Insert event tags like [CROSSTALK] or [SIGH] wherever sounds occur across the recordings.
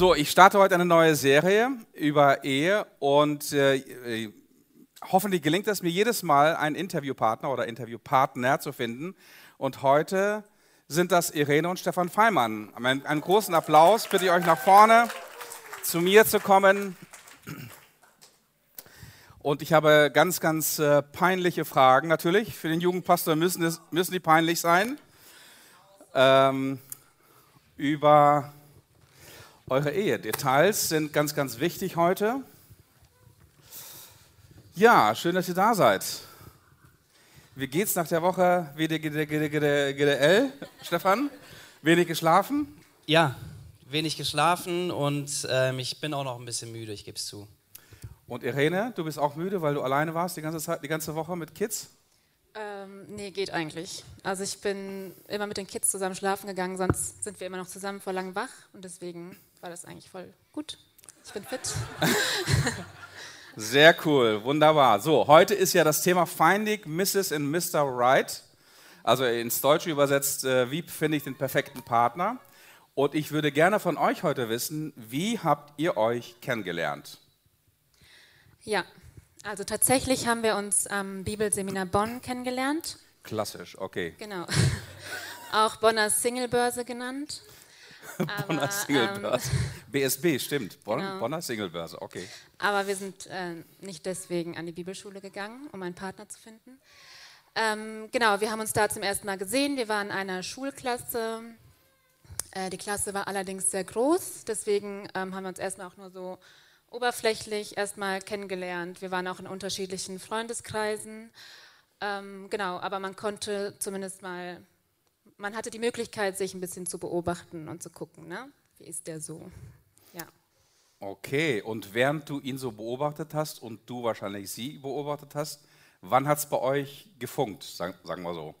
So, ich starte heute eine neue Serie über Ehe und äh, hoffentlich gelingt es mir jedes Mal, einen Interviewpartner oder Interviewpartner zu finden. Und heute sind das Irene und Stefan Feimann. Einen, einen großen Applaus, bitte ich euch nach vorne zu mir zu kommen. Und ich habe ganz, ganz äh, peinliche Fragen natürlich. Für den Jugendpastor müssen, müssen die peinlich sein. Ähm, über eure Ehe. Details sind ganz, ganz wichtig heute. Ja, schön, dass ihr da seid. Wie geht's nach der Woche WDGDL, Stefan? Wenig geschlafen? Ja, wenig geschlafen und ähm, ich bin auch noch ein bisschen müde, ich gebe es zu. Und Irene, du bist auch müde, weil du alleine warst die ganze, Zeit, die ganze Woche mit Kids? Ähm, nee, geht eigentlich. Also ich bin immer mit den Kids zusammen schlafen gegangen, sonst sind wir immer noch zusammen vor lang wach und deswegen war das eigentlich voll gut. Ich bin fit. [LAUGHS] Sehr cool, wunderbar. So, heute ist ja das Thema Finding Mrs. and Mr. Right. Also ins Deutsche übersetzt, äh, wie finde ich den perfekten Partner? Und ich würde gerne von euch heute wissen, wie habt ihr euch kennengelernt? Ja, also tatsächlich haben wir uns am Bibelseminar Bonn kennengelernt. Klassisch, okay. Genau. [LAUGHS] Auch Bonner Singlebörse genannt. [LAUGHS] Bonner Aber, Singlebörse. Ähm, [LAUGHS] BSB, stimmt. Bonn, genau. Bonner Singlebörse, okay. Aber wir sind äh, nicht deswegen an die Bibelschule gegangen, um einen Partner zu finden. Ähm, genau, wir haben uns da zum ersten Mal gesehen. Wir waren in einer Schulklasse. Äh, die Klasse war allerdings sehr groß, deswegen ähm, haben wir uns erstmal auch nur so oberflächlich erstmal kennengelernt. Wir waren auch in unterschiedlichen Freundeskreisen. Ähm, genau, aber man konnte zumindest mal man hatte die Möglichkeit, sich ein bisschen zu beobachten und zu gucken, ne? wie ist der so. Ja. Okay, und während du ihn so beobachtet hast und du wahrscheinlich sie beobachtet hast, wann hat es bei euch gefunkt, sagen, sagen wir so?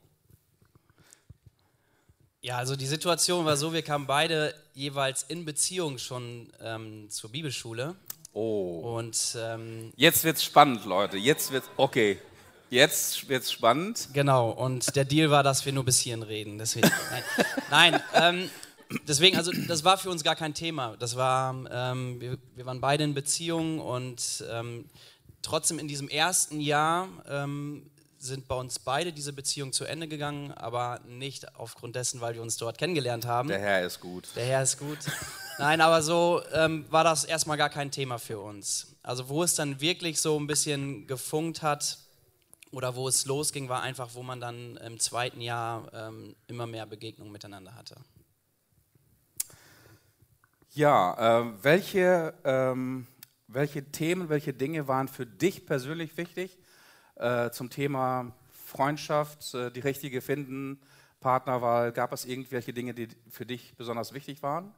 Ja, also die Situation war so, wir kamen beide jeweils in Beziehung schon ähm, zur Bibelschule. Oh. Und ähm, jetzt wird's spannend, Leute. Jetzt wird's okay. Jetzt wird es spannend. Genau, und der Deal war, dass wir nur bis hierhin reden. Deswegen, nein, nein ähm, deswegen, also das war für uns gar kein Thema. Das war, ähm, wir, wir, waren beide in Beziehung und ähm, trotzdem in diesem ersten Jahr ähm, sind bei uns beide diese Beziehungen zu Ende gegangen, aber nicht aufgrund dessen, weil wir uns dort kennengelernt haben. Der Herr ist gut. Der Herr ist gut. Nein, aber so ähm, war das erstmal gar kein Thema für uns. Also wo es dann wirklich so ein bisschen gefunkt hat, oder wo es losging, war einfach, wo man dann im zweiten Jahr ähm, immer mehr Begegnungen miteinander hatte. Ja, äh, welche, ähm, welche Themen, welche Dinge waren für dich persönlich wichtig äh, zum Thema Freundschaft, äh, die richtige finden, Partnerwahl? Gab es irgendwelche Dinge, die für dich besonders wichtig waren?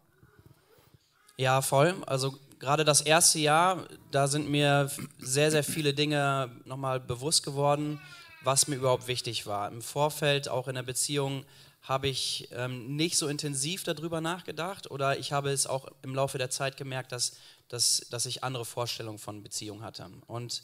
Ja, voll. Also gerade das erste Jahr, da sind mir sehr, sehr viele Dinge nochmal bewusst geworden, was mir überhaupt wichtig war. Im Vorfeld, auch in der Beziehung, habe ich ähm, nicht so intensiv darüber nachgedacht oder ich habe es auch im Laufe der Zeit gemerkt, dass, dass, dass ich andere Vorstellungen von Beziehung hatte. Und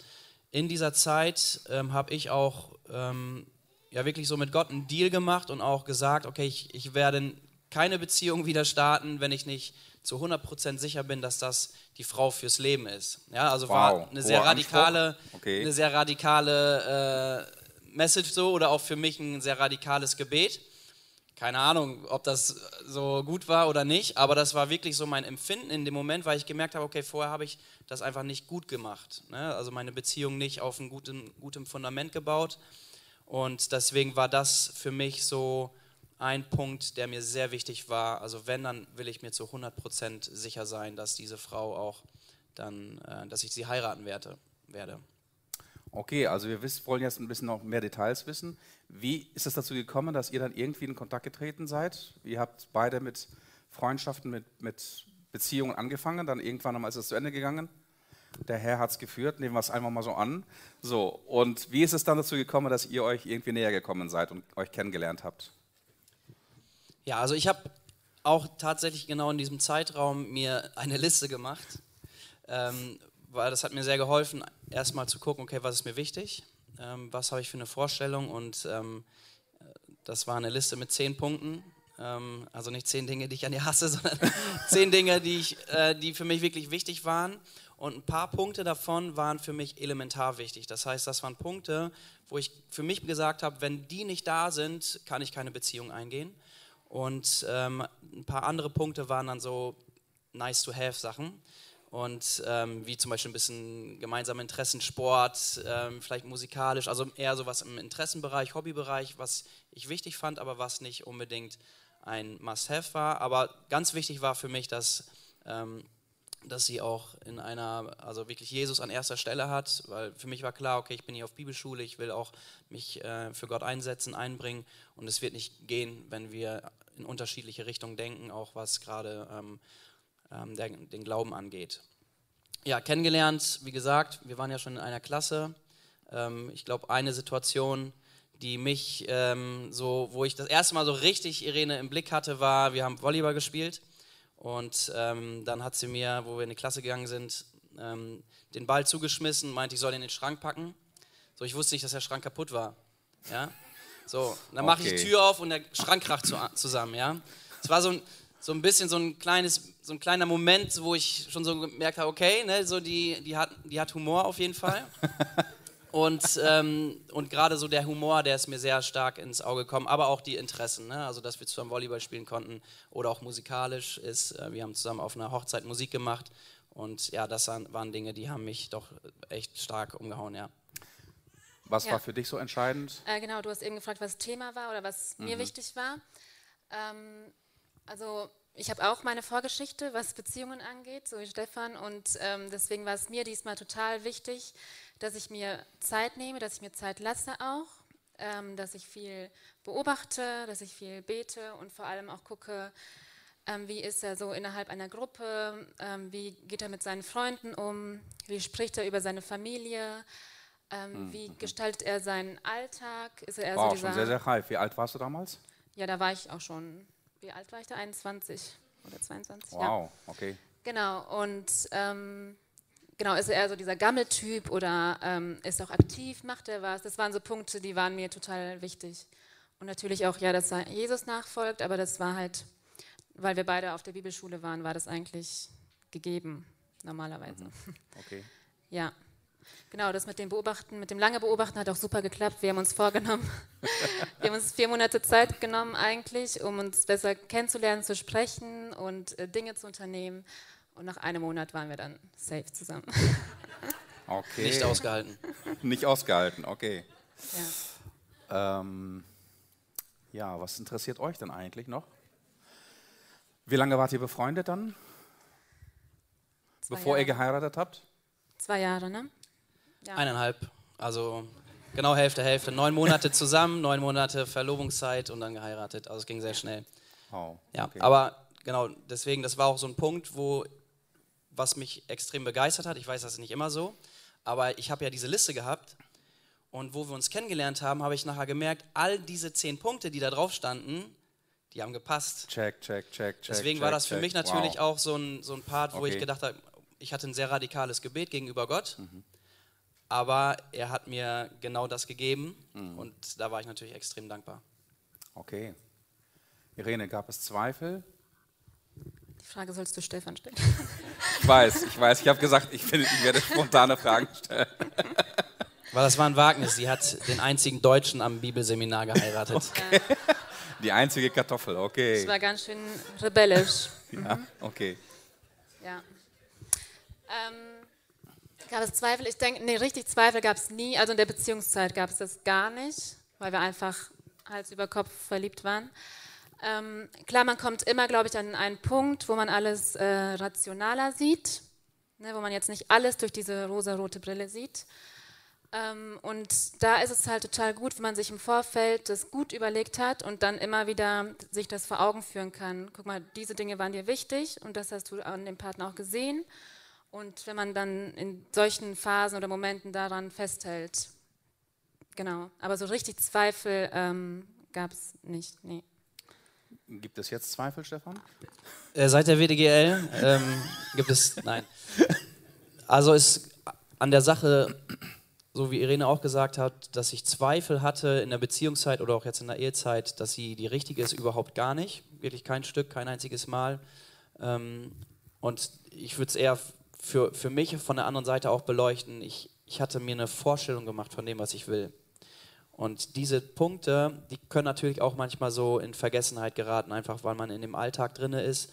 in dieser Zeit ähm, habe ich auch ähm, ja wirklich so mit Gott einen Deal gemacht und auch gesagt, okay, ich, ich werde keine Beziehung wieder starten, wenn ich nicht zu 100% sicher bin, dass das die Frau fürs Leben ist. Ja, also wow. war eine sehr radikale, okay. eine sehr radikale äh, Message so oder auch für mich ein sehr radikales Gebet. Keine Ahnung, ob das so gut war oder nicht, aber das war wirklich so mein Empfinden in dem Moment, weil ich gemerkt habe, okay, vorher habe ich das einfach nicht gut gemacht. Ne? Also meine Beziehung nicht auf einem guten, gutem Fundament gebaut. Und deswegen war das für mich so ein Punkt, der mir sehr wichtig war. Also wenn, dann will ich mir zu 100% sicher sein, dass diese Frau auch dann, äh, dass ich sie heiraten werde. Okay, also wir wollen jetzt ein bisschen noch mehr Details wissen. Wie ist es dazu gekommen, dass ihr dann irgendwie in Kontakt getreten seid? Ihr habt beide mit Freundschaften, mit, mit Beziehungen angefangen, dann irgendwann einmal ist es zu Ende gegangen. Der Herr hat es geführt, nehmen wir es einfach mal so an. So, und wie ist es dann dazu gekommen, dass ihr euch irgendwie näher gekommen seid und euch kennengelernt habt? Ja, also ich habe auch tatsächlich genau in diesem Zeitraum mir eine Liste gemacht, ähm, weil das hat mir sehr geholfen, erstmal zu gucken, okay, was ist mir wichtig, ähm, was habe ich für eine Vorstellung und ähm, das war eine Liste mit zehn Punkten. Ähm, also nicht zehn Dinge, die ich an dir hasse, [LAUGHS] sondern zehn Dinge, die, ich, äh, die für mich wirklich wichtig waren. Und ein paar Punkte davon waren für mich elementar wichtig. Das heißt, das waren Punkte, wo ich für mich gesagt habe, wenn die nicht da sind, kann ich keine Beziehung eingehen. Und ähm, ein paar andere Punkte waren dann so nice to have Sachen. Und ähm, wie zum Beispiel ein bisschen gemeinsame Interessen, Sport, ähm, vielleicht musikalisch, also eher so was im Interessenbereich, Hobbybereich, was ich wichtig fand, aber was nicht unbedingt ein Must-Have war. Aber ganz wichtig war für mich, dass ähm, dass sie auch in einer, also wirklich Jesus an erster Stelle hat, weil für mich war klar, okay, ich bin hier auf Bibelschule, ich will auch mich äh, für Gott einsetzen, einbringen und es wird nicht gehen, wenn wir in unterschiedliche Richtungen denken, auch was gerade ähm, ähm, der, den Glauben angeht. Ja, kennengelernt, wie gesagt, wir waren ja schon in einer Klasse. Ähm, ich glaube, eine Situation, die mich ähm, so, wo ich das erste Mal so richtig Irene im Blick hatte, war, wir haben Volleyball gespielt und ähm, dann hat sie mir, wo wir in die Klasse gegangen sind, ähm, den Ball zugeschmissen, meinte, ich soll ihn in den Schrank packen. So, ich wusste nicht, dass der Schrank kaputt war. Ja? So, dann mache okay. ich die Tür auf und der Schrank kracht zu, zusammen. Ja? Es war so ein, so ein bisschen so ein, kleines, so ein kleiner Moment, wo ich schon so gemerkt habe, okay, ne, so die, die, hat, die hat Humor auf jeden Fall. [LAUGHS] Und, ähm, und gerade so der Humor, der ist mir sehr stark ins Auge gekommen, aber auch die Interessen, ne? also dass wir zusammen Volleyball spielen konnten oder auch musikalisch ist, äh, wir haben zusammen auf einer Hochzeit Musik gemacht und ja, das waren Dinge, die haben mich doch echt stark umgehauen, ja. Was ja. war für dich so entscheidend? Äh, genau, du hast eben gefragt, was Thema war oder was mhm. mir wichtig war. Ähm, also ich habe auch meine Vorgeschichte, was Beziehungen angeht, so wie Stefan, und ähm, deswegen war es mir diesmal total wichtig, dass ich mir Zeit nehme, dass ich mir Zeit lasse auch, ähm, dass ich viel beobachte, dass ich viel bete und vor allem auch gucke, ähm, wie ist er so innerhalb einer Gruppe, ähm, wie geht er mit seinen Freunden um, wie spricht er über seine Familie, ähm, mhm. wie gestaltet er seinen Alltag. Ist er wow, so schon sehr, sehr reif. Wie alt warst du damals? Ja, da war ich auch schon, wie alt war ich da? 21 oder 22. Wow, ja. okay. Genau, und ähm, Genau, ist er so dieser Gammeltyp oder ähm, ist auch aktiv, macht er was? Das waren so Punkte, die waren mir total wichtig. Und natürlich auch, ja, dass er Jesus nachfolgt, aber das war halt, weil wir beide auf der Bibelschule waren, war das eigentlich gegeben, normalerweise. Mhm. Okay. [LAUGHS] Ja. Genau, das mit dem Beobachten, mit dem lange Beobachten hat auch super geklappt. Wir haben uns vorgenommen, [LAUGHS] wir haben uns vier Monate Zeit genommen eigentlich, um uns besser kennenzulernen, zu sprechen und äh, Dinge zu unternehmen. Und nach einem Monat waren wir dann safe zusammen. [LAUGHS] Okay. Nicht ausgehalten. [LAUGHS] Nicht ausgehalten, okay. Ja. Ähm, ja, was interessiert euch denn eigentlich noch? Wie lange wart ihr befreundet dann? Zwei bevor Jahre. ihr geheiratet habt? Zwei Jahre, ne? Ja. Eineinhalb. Also genau Hälfte, Hälfte. Neun Monate zusammen, [LAUGHS] neun Monate Verlobungszeit und dann geheiratet. Also es ging sehr schnell. Oh, ja, okay. aber genau, deswegen, das war auch so ein Punkt, wo was mich extrem begeistert hat. Ich weiß, das ist nicht immer so, aber ich habe ja diese Liste gehabt und wo wir uns kennengelernt haben, habe ich nachher gemerkt, all diese zehn Punkte, die da drauf standen, die haben gepasst. Check, check, check, check. Deswegen check, war das für check. mich natürlich wow. auch so ein, so ein Part, wo okay. ich gedacht habe, ich hatte ein sehr radikales Gebet gegenüber Gott, mhm. Aber er hat mir genau das gegeben mhm. und da war ich natürlich extrem dankbar. Okay. Irene, gab es Zweifel Frage sollst du Stefan stellen. Ich weiß, ich weiß. Ich habe gesagt, ich, bin, ich werde spontane Fragen stellen. Weil das war ein Wagnis. Sie hat den einzigen Deutschen am Bibelseminar geheiratet. Okay. Die einzige Kartoffel, okay. Das war ganz schön rebellisch. Ja, mhm. okay. Ja. Ähm, gab es Zweifel? Ich denke, nee, richtig Zweifel gab es nie. Also in der Beziehungszeit gab es das gar nicht, weil wir einfach Hals über Kopf verliebt waren. Ähm, klar, man kommt immer, glaube ich, an einen Punkt, wo man alles äh, rationaler sieht, ne, wo man jetzt nicht alles durch diese rosa-rote Brille sieht. Ähm, und da ist es halt total gut, wenn man sich im Vorfeld das gut überlegt hat und dann immer wieder sich das vor Augen führen kann. Guck mal, diese Dinge waren dir wichtig und das hast du an dem Partner auch gesehen. Und wenn man dann in solchen Phasen oder Momenten daran festhält, genau. Aber so richtig Zweifel ähm, gab es nicht, nee. Gibt es jetzt Zweifel, Stefan? Äh, seit der WDGL ähm, gibt es, nein. Also ist an der Sache so wie Irene auch gesagt hat, dass ich Zweifel hatte in der Beziehungszeit oder auch jetzt in der Ehezeit, dass sie die richtige ist, überhaupt gar nicht. Wirklich kein Stück, kein einziges Mal. Ähm, und ich würde es eher für, für mich von der anderen Seite auch beleuchten. Ich, ich hatte mir eine Vorstellung gemacht von dem, was ich will. Und diese Punkte, die können natürlich auch manchmal so in Vergessenheit geraten, einfach weil man in dem Alltag drin ist.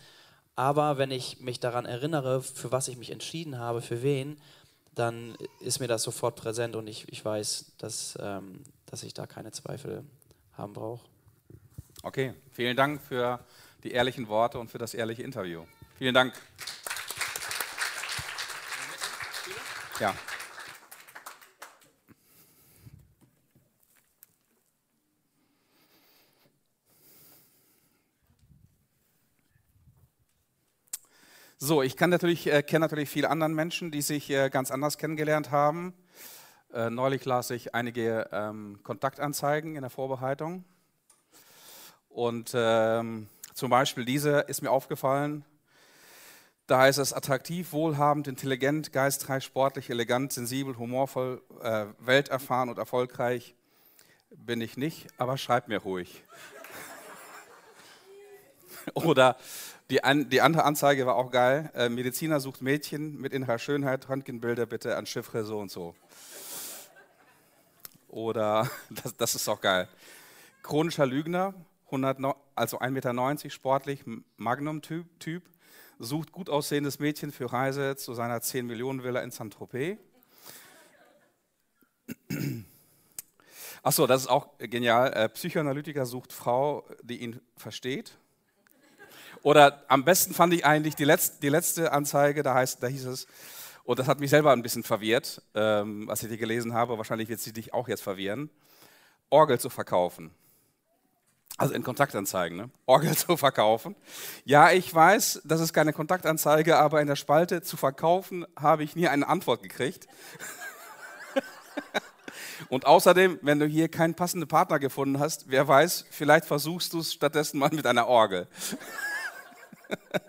Aber wenn ich mich daran erinnere, für was ich mich entschieden habe, für wen, dann ist mir das sofort präsent und ich, ich weiß, dass, ähm, dass ich da keine Zweifel haben brauche. Okay, vielen Dank für die ehrlichen Worte und für das ehrliche Interview. Vielen Dank. Ja. So, ich kann natürlich, äh, kenne natürlich viele andere Menschen, die sich äh, ganz anders kennengelernt haben. Äh, neulich las ich einige ähm, Kontaktanzeigen in der Vorbereitung. Und ähm, zum Beispiel diese ist mir aufgefallen. Da heißt es attraktiv, wohlhabend, intelligent, geistreich, sportlich, elegant, sensibel, humorvoll, äh, welterfahren und erfolgreich bin ich nicht, aber schreib mir ruhig. [LAUGHS] Oder die, an, die, andere Anzeige war auch geil. Äh, Mediziner sucht Mädchen mit innerer Schönheit, Röntgenbilder bitte an Chiffre so und so. Oder, [LAUGHS] das, das ist auch geil. Chronischer Lügner, 100, also 1,90 Meter, sportlich, Magnum-Typ, typ, sucht gut aussehendes Mädchen für Reise zu seiner 10 Millionen Villa in Saint-Tropez. Achso, das ist auch genial. Äh, Psychoanalytiker sucht Frau, die ihn versteht. Oder am besten fand ich eigentlich die letzte, die letzte Anzeige, da, heißt, da hieß es, und das hat mich selber ein bisschen verwirrt, ähm, was ich dir gelesen habe, wahrscheinlich wird sie dich auch jetzt verwirren, Orgel zu verkaufen. Also in Kontaktanzeigen, ne? Orgel [LAUGHS] zu verkaufen. Ja, ich weiß, das ist keine Kontaktanzeige, aber in der Spalte zu verkaufen habe ich nie eine Antwort gekriegt. [LAUGHS] Und außerdem, wenn du hier keinen passenden Partner gefunden hast, wer weiß, vielleicht versuchst du es stattdessen mal mit einer Orgel. [LAUGHS]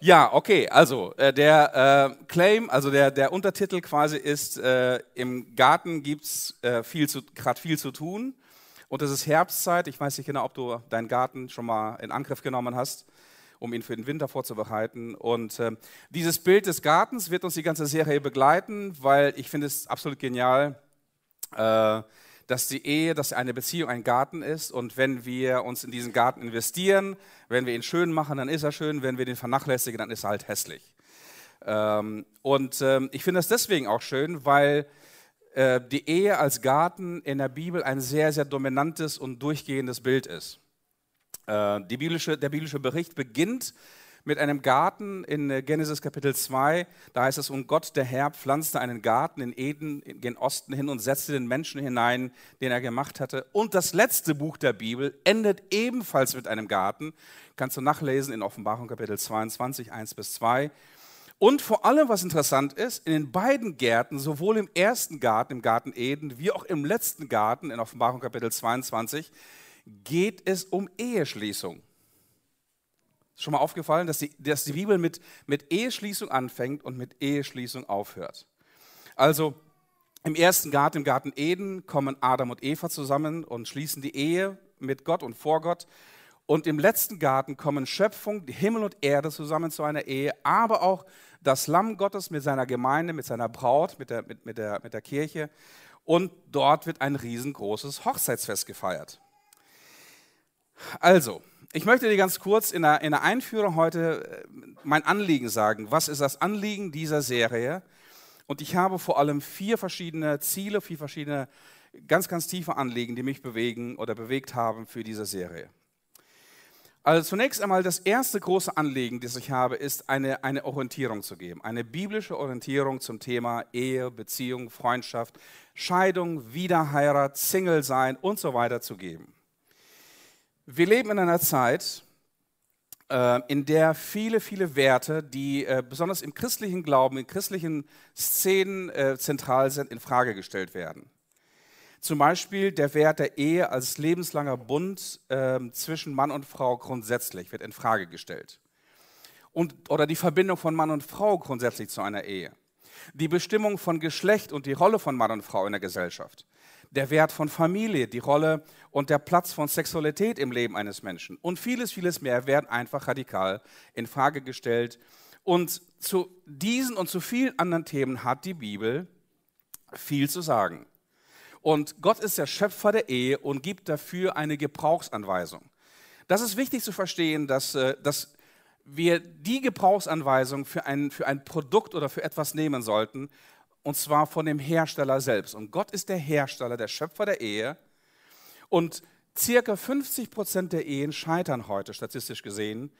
ja, okay, also äh, der äh, Claim, also der, der Untertitel quasi ist, äh, im Garten gibt es äh, gerade viel zu tun und es ist Herbstzeit. Ich weiß nicht genau, ob du deinen Garten schon mal in Angriff genommen hast, um ihn für den Winter vorzubereiten. Und äh, dieses Bild des Gartens wird uns die ganze Serie begleiten, weil ich finde es absolut genial äh, dass die Ehe, dass eine Beziehung ein Garten ist und wenn wir uns in diesen Garten investieren, wenn wir ihn schön machen, dann ist er schön, wenn wir den vernachlässigen, dann ist er halt hässlich. Ähm, und ähm, ich finde das deswegen auch schön, weil äh, die Ehe als Garten in der Bibel ein sehr, sehr dominantes und durchgehendes Bild ist. Äh, biblische, der biblische Bericht beginnt mit einem Garten in äh, Genesis Kapitel 2. Da heißt es, und Gott, der Herr, pflanzte einen Garten in Eden, den Osten hin und setzte den Menschen hinein, den er gemacht hatte. Und das letzte Buch der Bibel endet ebenfalls mit einem Garten. Kannst du nachlesen in Offenbarung Kapitel 22, 1 bis 2. Und vor allem, was interessant ist, in den beiden Gärten, sowohl im ersten Garten, im Garten Eden, wie auch im letzten Garten, in Offenbarung Kapitel 22, geht es um Eheschließung. Schon mal aufgefallen, dass die, dass die Bibel mit, mit Eheschließung anfängt und mit Eheschließung aufhört. Also im ersten Garten, im Garten Eden, kommen Adam und Eva zusammen und schließen die Ehe mit Gott und vor Gott. Und im letzten Garten kommen Schöpfung, Himmel und Erde zusammen zu einer Ehe, aber auch das Lamm Gottes mit seiner Gemeinde, mit seiner Braut, mit der, mit, mit der, mit der Kirche. Und dort wird ein riesengroßes Hochzeitsfest gefeiert. Also, ich möchte dir ganz kurz in der, in der Einführung heute äh, mein Anliegen sagen. Was ist das Anliegen dieser Serie? Und ich habe vor allem vier verschiedene Ziele, vier verschiedene ganz, ganz tiefe Anliegen, die mich bewegen oder bewegt haben für diese Serie. Also zunächst einmal das erste große Anliegen, das ich habe, ist eine, eine Orientierung zu geben. Eine biblische Orientierung zum Thema Ehe, Beziehung, Freundschaft, Scheidung, Wiederheirat, Single sein und so weiter zu geben. Wir leben in einer Zeit, äh, in der viele, viele Werte, die äh, besonders im christlichen Glauben, in christlichen Szenen äh, zentral sind, in Frage gestellt werden. Zum Beispiel der Wert der Ehe als lebenslanger Bund ähm, zwischen Mann und Frau grundsätzlich wird in Frage gestellt. und, oder die Verbindung von Mann und Frau grundsätzlich zu einer Ehe, die Bestimmung von Geschlecht und die Rolle von Mann und Frau in der Gesellschaft, der Wert von Familie, die Rolle und der Platz von Sexualität im Leben eines Menschen und vieles, vieles mehr werden einfach radikal in Frage gestellt. Und zu diesen und zu vielen anderen Themen hat die Bibel viel zu sagen. Und Gott ist der Schöpfer der Ehe und gibt dafür eine Gebrauchsanweisung. Das ist wichtig zu verstehen, dass, äh, dass wir die Gebrauchsanweisung für ein, für ein Produkt oder für etwas nehmen sollten, und zwar von dem Hersteller selbst. Und Gott ist der Hersteller, der Schöpfer der Ehe. Und circa 50 Prozent der Ehen scheitern heute, statistisch gesehen.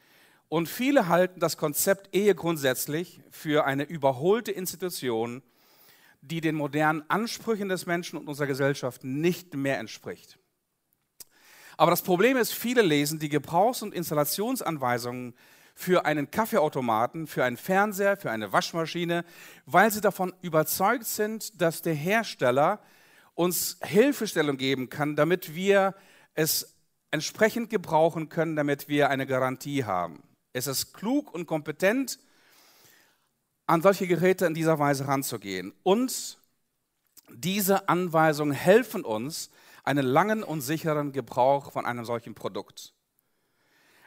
Und viele halten das Konzept Ehe grundsätzlich für eine überholte Institution, die den modernen Ansprüchen des Menschen und unserer Gesellschaft nicht mehr entspricht. Aber das Problem ist, viele lesen die Gebrauchs- und Installationsanweisungen für einen Kaffeeautomaten, für einen Fernseher, für eine Waschmaschine, weil sie davon überzeugt sind, dass der Hersteller uns Hilfestellung geben kann, damit wir es entsprechend gebrauchen können, damit wir eine Garantie haben. Es ist klug und kompetent, an solche Geräte in dieser Weise ranzugehen. Und diese Anweisungen helfen uns, einen langen und sicheren Gebrauch von einem solchen Produkt.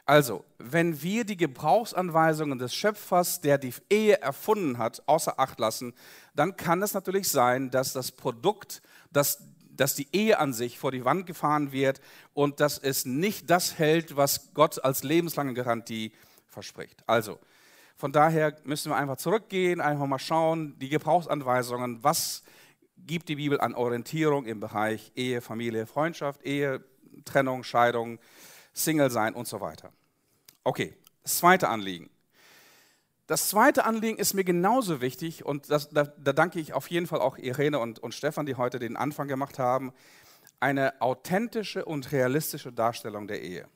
Also, wenn wir die Gebrauchsanweisungen des Schöpfers, der die Ehe erfunden hat, außer Acht lassen, dann kann es natürlich sein, dass das Produkt, dass, dass die Ehe an sich vor die Wand gefahren wird und dass es nicht das hält, was Gott als lebenslange Garantie verspricht. Also, von daher müssen wir einfach zurückgehen, einfach mal schauen, die Gebrauchsanweisungen, was gibt die Bibel an Orientierung im Bereich Ehe, Familie, Freundschaft, Ehe, Trennung, Scheidung, Single sein und so weiter. Okay, das zweite Anliegen. Das zweite Anliegen ist mir genauso wichtig und das, da, da, danke ich auf jeden Fall auch Irene und, und Stefan, die heute den Anfang gemacht haben. Eine authentische und realistische Darstellung der Ehe.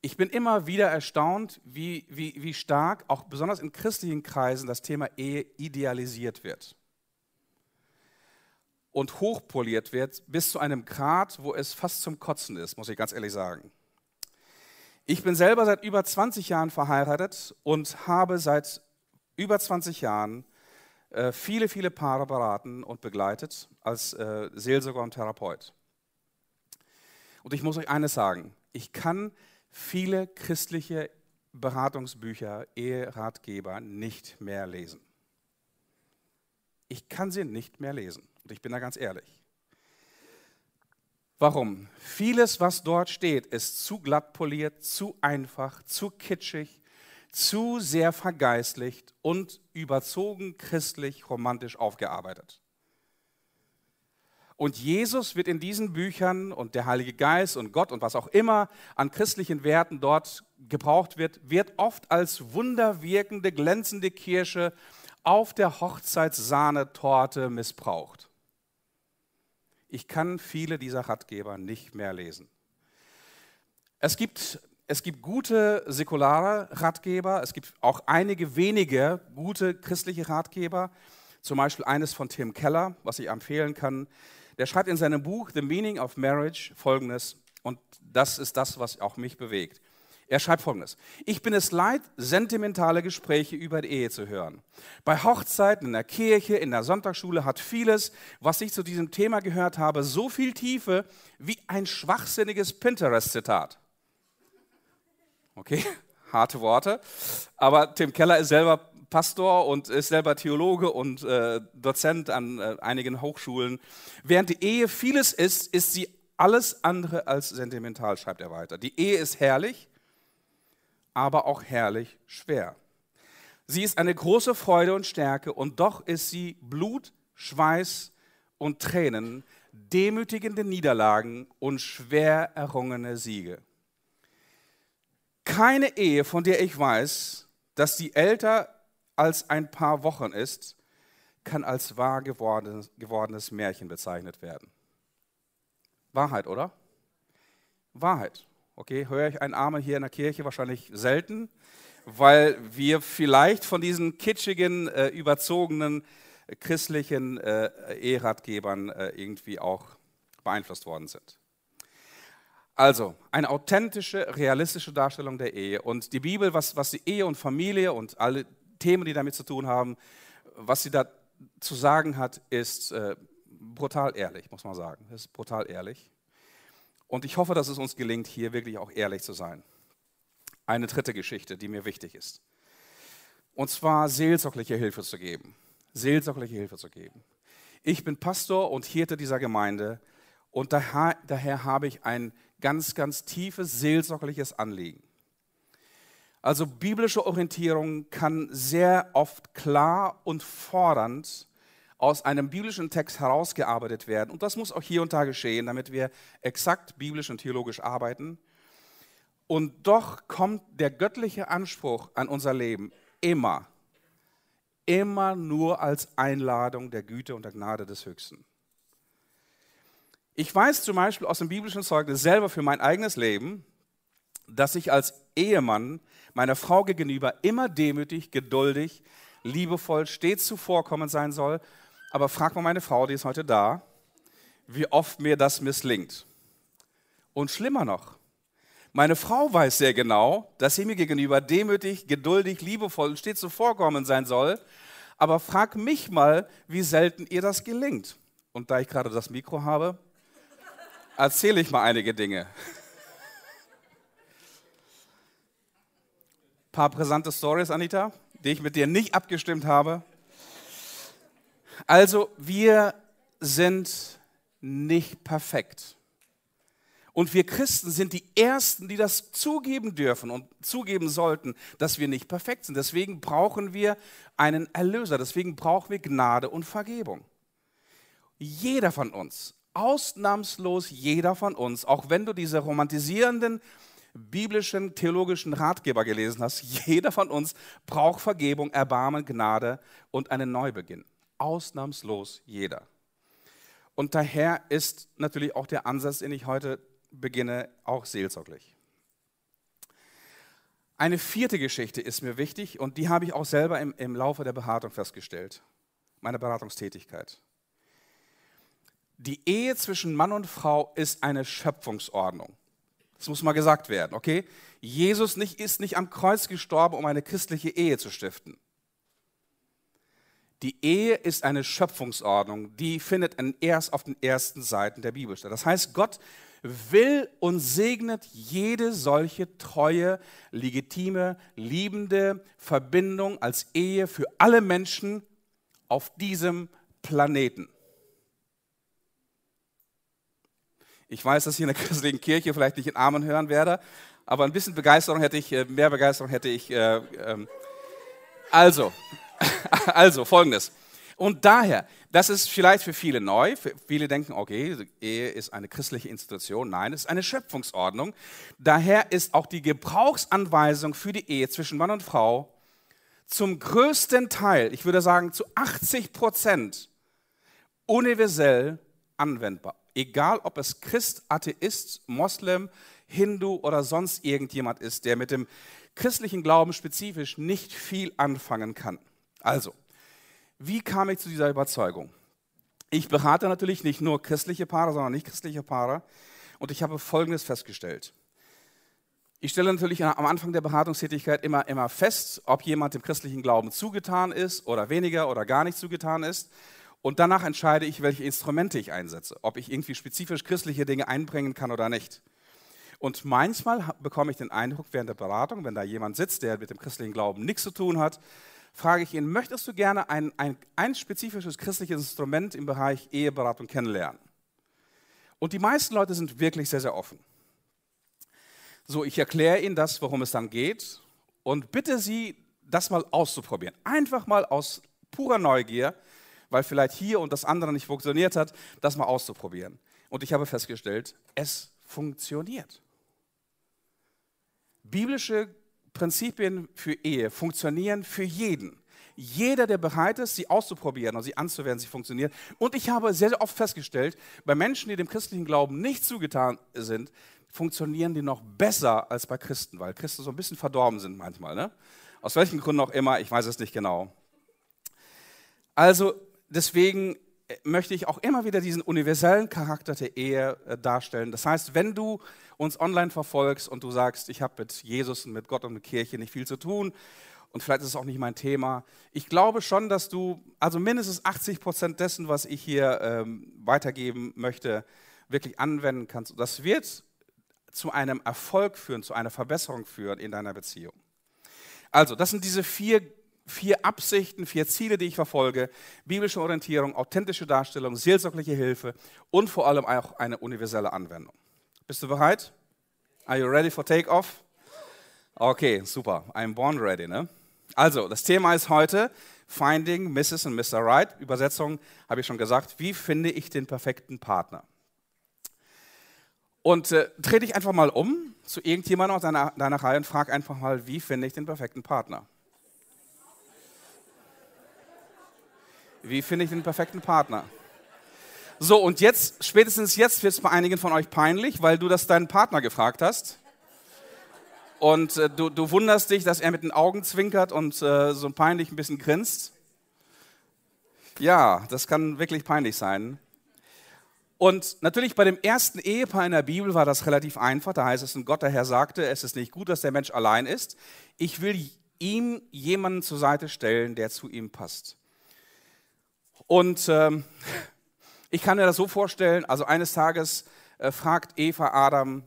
Ich bin immer wieder erstaunt, wie, wie, wie stark, auch besonders in christlichen Kreisen, das Thema Ehe idealisiert wird und hochpoliert wird, bis zu einem Grad, wo es fast zum Kotzen ist, muss ich ganz ehrlich sagen. Ich bin selber seit über 20 Jahren verheiratet und habe seit über 20 Jahren äh, viele, viele Paare beraten und begleitet als äh, Seelsorger und Therapeut. Und ich muss euch eines sagen, ich kann viele christliche Beratungsbücher, Eheratgeber nicht mehr lesen. Ich kann sie nicht mehr lesen. Und ich bin da ganz ehrlich. Warum? Vieles, was dort steht, ist zu glatt poliert, zu einfach, zu kitschig, zu sehr vergeistlicht und überzogen christlich, romantisch aufgearbeitet. Und Jesus wird in diesen Büchern und der Heilige Geist und Gott und was auch immer an christlichen Werten dort gebraucht wird, wird oft als wunderwirkende, glänzende Kirsche auf der Hochzeitssahnetorte missbraucht. Ich kann viele dieser Ratgeber nicht mehr lesen. Es gibt, es gibt gute säkulare Ratgeber, es gibt auch einige wenige gute christliche Ratgeber, zum Beispiel eines von Tim Keller, was ich empfehlen kann. Der schreibt in seinem Buch The Meaning of Marriage folgendes, und das ist das, was auch mich bewegt. Er schreibt folgendes: Ich bin es leid, sentimentale Gespräche über die Ehe zu hören. Bei Hochzeiten, in der Kirche, in der Sonntagsschule hat vieles, was ich zu diesem Thema gehört habe, so viel Tiefe wie ein schwachsinniges Pinterest-Zitat. Okay, [LAUGHS] harte Worte. Aber Tim Keller ist selber Pastor und ist selber Theologe und äh, Dozent an äh, einigen Hochschulen. Während die Ehe vieles ist, ist sie alles andere als sentimental, schreibt er weiter. Die Ehe ist herrlich, aber auch herrlich schwer. Sie ist eine große Freude und Stärke und doch ist sie Blut, Schweiß und Tränen, demütigende Niederlagen und schwer errungene Siege. Keine Ehe, von der ich weiß, dass sie älter als ein paar Wochen ist, kann als wahr gewordenes, gewordenes Märchen bezeichnet werden. Wahrheit, oder? Wahrheit. Okay, höre ich einen Amen hier in der Kirche wahrscheinlich selten, weil wir vielleicht von diesen kitschigen, äh, überzogenen äh, christlichen äh, Eheratgebern äh, irgendwie auch beeinflusst worden sind. Also, eine authentische, realistische Darstellung der Ehe. Und die Bibel, was, was die Ehe und Familie und alle Themen, die damit zu tun haben, was sie da zu sagen hat, ist äh, brutal ehrlich, muss man sagen. Das ist brutal ehrlich. Und ich hoffe, dass es uns gelingt, hier wirklich auch ehrlich zu sein. Eine dritte Geschichte, die mir wichtig ist. Und zwar seelsorgliche Hilfe zu geben. Seelsorgliche Hilfe zu geben. Ich bin Pastor und Hirte dieser Gemeinde und daher, daher habe ich ein ganz, ganz tiefes seelsorgliches Anliegen. Also biblische Orientierung kann sehr oft klar und fordernd aus einem biblischen Text herausgearbeitet werden. Und das muss auch hier und da geschehen, damit wir exakt biblisch und theologisch arbeiten. Und doch kommt der göttliche Anspruch an unser Leben immer, immer nur als Einladung der Güte und der Gnade des Höchsten. Ich weiß zum Beispiel aus dem biblischen Zeugnis selber für mein eigenes Leben, dass ich als Ehemann meiner Frau gegenüber immer demütig, geduldig, liebevoll, stets zuvorkommend sein soll. Aber frag mal meine Frau, die ist heute da, wie oft mir das misslingt. Und schlimmer noch, meine Frau weiß sehr genau, dass sie mir gegenüber demütig, geduldig, liebevoll und stets zuvorkommend sein soll. Aber frag mich mal, wie selten ihr das gelingt. Und da ich gerade das Mikro habe, erzähle ich mal einige Dinge. Ein paar brisante Stories, Anita, die ich mit dir nicht abgestimmt habe. Also, wir sind nicht perfekt. Und wir Christen sind die Ersten, die das zugeben dürfen und zugeben sollten, dass wir nicht perfekt sind. Deswegen brauchen wir einen Erlöser. Deswegen brauchen wir Gnade und Vergebung. Jeder von uns, ausnahmslos jeder von uns, auch wenn du diese romantisierenden biblischen, theologischen Ratgeber gelesen hast, [LAUGHS] jeder von uns braucht Vergebung, Erbarmen, Gnade und einen Neubeginn. Ausnahmslos jeder. Und daher ist natürlich auch der Ansatz, den ich heute beginne, auch seelsorglich. Eine vierte Geschichte ist mir wichtig und die habe ich auch selber im, im Laufe der Beratung festgestellt, meiner Beratungstätigkeit. Die Ehe zwischen Mann und Frau ist eine Schöpfungsordnung. Das muss mal gesagt werden, okay? Jesus nicht, ist nicht am Kreuz gestorben, um eine christliche Ehe zu stiften. Die Ehe ist eine Schöpfungsordnung, die findet erst auf den ersten Seiten der Bibel statt. Das heißt, Gott will und segnet jede solche treue, legitime, liebende Verbindung als Ehe für alle Menschen auf diesem Planeten. Ich weiß, dass ich in der [LAUGHS] christlichen Kirche vielleicht nicht in Armen hören werde, aber ein bisschen Begeisterung hätte ich, äh, mehr Begeisterung hätte ich. Äh, äh, also, [LAUGHS] also folgendes. Und daher, das ist vielleicht für viele neu. Viele denken, okay, Ehe ist eine christliche Institution. Nein, es ist eine Schöpfungsordnung. Daher ist auch die Gebrauchsanweisung für die Ehe zwischen Mann und Frau zum größten Teil, ich würde sagen zu 80 Prozent, universell anwendbar egal ob es Christ, Atheist, Moslem, Hindu oder sonst irgendjemand ist, der mit dem christlichen Glauben spezifisch nicht viel anfangen kann. Also, wie kam ich zu dieser Überzeugung? Ich berate natürlich nicht nur christliche Paare, sondern nicht christliche Paare. Und ich habe Folgendes festgestellt. Ich stelle natürlich am Anfang der Beratungstätigkeit immer, immer fest, ob jemand dem christlichen Glauben zugetan ist oder weniger oder gar nicht zugetan ist. Und danach entscheide ich, welche Instrumente ich einsetze, ob ich irgendwie spezifisch christliche Dinge einbringen kann oder nicht. Und manchmal bekomme ich den Eindruck während der Beratung, wenn da jemand sitzt, der mit dem christlichen Glauben nichts zu tun hat, frage ich ihn, möchtest du gerne ein, ein, ein spezifisches christliches Instrument im Bereich Eheberatung kennenlernen? Und die meisten Leute sind wirklich sehr, sehr offen. So, ich erkläre ihnen das, worum es dann geht und bitte sie, das mal auszuprobieren. Einfach mal aus purer Neugier weil vielleicht hier und das andere nicht funktioniert hat, das mal auszuprobieren. Und ich habe festgestellt, es funktioniert. Biblische Prinzipien für Ehe funktionieren für jeden. Jeder, der bereit ist, sie auszuprobieren und sie anzuwenden, sie funktionieren. Und ich habe sehr, sehr oft festgestellt, bei Menschen, die dem christlichen Glauben nicht zugetan sind, funktionieren die noch besser als bei Christen, weil Christen so ein bisschen verdorben sind manchmal. Ne? Aus welchen Gründen auch immer, ich weiß es nicht genau. Also deswegen möchte ich auch immer wieder diesen universellen Charakter der Ehe äh, darstellen. Das heißt, wenn du uns online verfolgst und du sagst, ich habe mit Jesus und mit Gott und mit Kirche nicht viel zu tun und vielleicht ist es auch nicht mein Thema, ich glaube schon, dass du also mindestens 80 Prozent dessen, was ich hier ähm, weitergeben möchte, wirklich anwenden kannst. Das wird zu einem Erfolg führen, zu einer Verbesserung führen in deiner Beziehung. Also, das sind diese vier, vier Absichten, vier Ziele, die ich verfolge. Biblische Orientierung, authentische Darstellung, seelsorgliche Hilfe und vor allem auch eine universelle Anwendung. Bist du bereit? Are you ready for takeoff? Okay, super. I'm born ready, ne? Also, das Thema ist heute Finding Mrs. and Mr. Right. Übersetzung habe ich schon gesagt. Wie finde ich den perfekten Partner? Und äh, dreh dich einfach mal um zu irgendjemandem aus deiner, deiner Reihe und frag einfach mal, wie finde ich den perfekten Partner? Wie finde ich den perfekten Partner? So, und jetzt, spätestens jetzt wird es bei einigen von euch peinlich, weil du das deinen Partner gefragt hast. Und äh, du, du, wunderst dich, dass er mit den Augen zwinkert und äh, so peinlich ein bisschen grinst. Ja, das kann wirklich peinlich sein. Und natürlich bei dem ersten Ehepaar in der Bibel war das relativ einfach. Da heißt es, und Gott der Herr sagte, es ist nicht gut, dass der Mensch allein ist. Ich will ihm jemanden zur Seite stellen, der zu ihm passt. Und ähm, ich kann mir das so vorstellen, also eines Tages äh, fragt Eva Adam,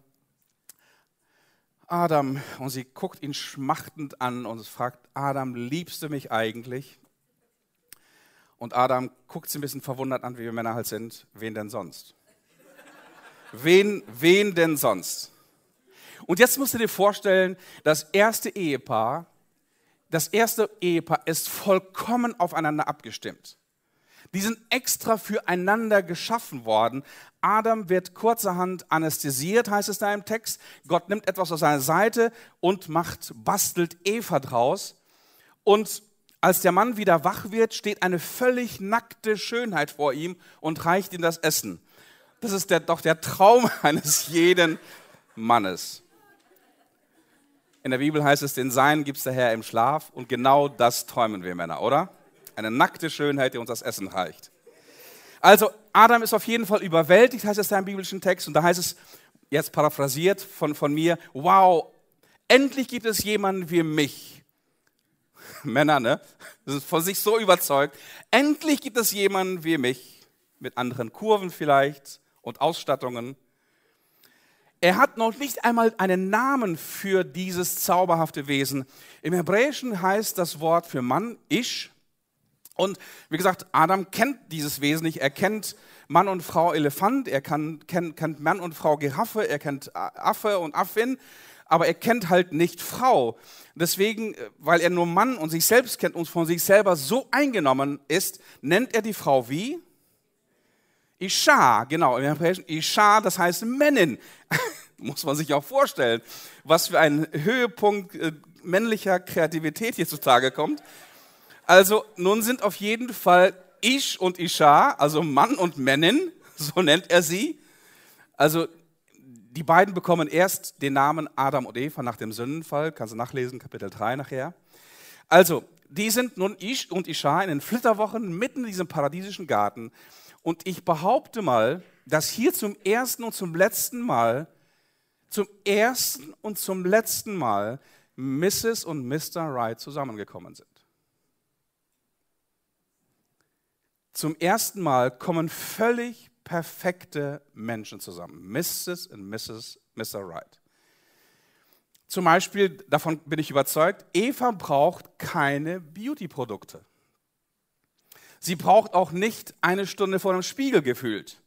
Adam, und sie guckt ihn schmachtend an und fragt, Adam, liebst du mich eigentlich? Und Adam guckt sie ein bisschen verwundert an, wie wir Männer halt sind. Wen denn sonst? wen, wen denn sonst? Und jetzt musst du dir vorstellen, das erste Ehepaar, das erste Ehepaar ist vollkommen aufeinander abgestimmt. Die sind extra füreinander geschaffen worden. Adam wird kurzerhand anästhesiert, heißt es da im Text. Gott nimmt etwas aus seiner Seite und macht, bastelt Eva draus. Und als der Mann wieder wach wird, steht eine völlig nackte Schönheit vor ihm und reicht ihm das Essen. Das ist der, doch der Traum [LAUGHS] eines jeden Mannes. In der Bibel heißt es, den Sein gibt es der Herr im Schlaf und genau das träumen wir Männer, oder? Eine nackte Schönheit, die uns das Essen reicht. Also Adam ist auf jeden Fall überwältigt, heißt es da im biblischen Text. Und da heißt es, jetzt paraphrasiert von, von mir, wow, endlich gibt es jemanden wie mich, [LAUGHS] Männer, ne? Sind von sich so überzeugt. Endlich gibt es jemanden wie mich, mit anderen Kurven vielleicht und Ausstattungen. Er hat noch nicht einmal einen Namen für dieses zauberhafte Wesen. Im Hebräischen heißt das Wort für Mann Ish. Und wie gesagt, Adam kennt dieses Wesen nicht. Er kennt Mann und Frau Elefant, er kann, kennt, kennt Mann und Frau Giraffe, er kennt Affe und Affin aber er kennt halt nicht Frau. Deswegen, äh, weil er nur Mann und sich selbst kennt und von sich selber so eingenommen ist, nennt er die Frau wie? Isha, genau, im Hebräischen Isha, das heißt Männin. [LAUGHS] Muss man sich auch vorstellen, was für ein Höhepunkt äh, männlicher Kreativität hier zutage kommt. Also nun sind auf jeden Fall Ish und Isha, also Mann und Männin, [LAUGHS] so nennt er sie. Also die beiden bekommen erst den Namen Adam und Eva nach dem Sündenfall. Kannst du nachlesen, Kapitel 3 nachher. Also, die sind nun Ish und Isha in den Flitterwochen mitten in diesem paradiesischen Garten. Und ich behaupte mal, dass hier zum ersten und zum letzten Mal, zum ersten und zum letzten Mal Mrs. und Mr. Wright zusammengekommen sind. Zum ersten Mal kommen völlig perfekte Menschen zusammen. Mrs. und Mrs. Mr. Right. Zum Beispiel, davon bin ich überzeugt, Eva braucht keine Beauty-Produkte. Sie braucht auch nicht eine Stunde vor dem Spiegel gefühlt.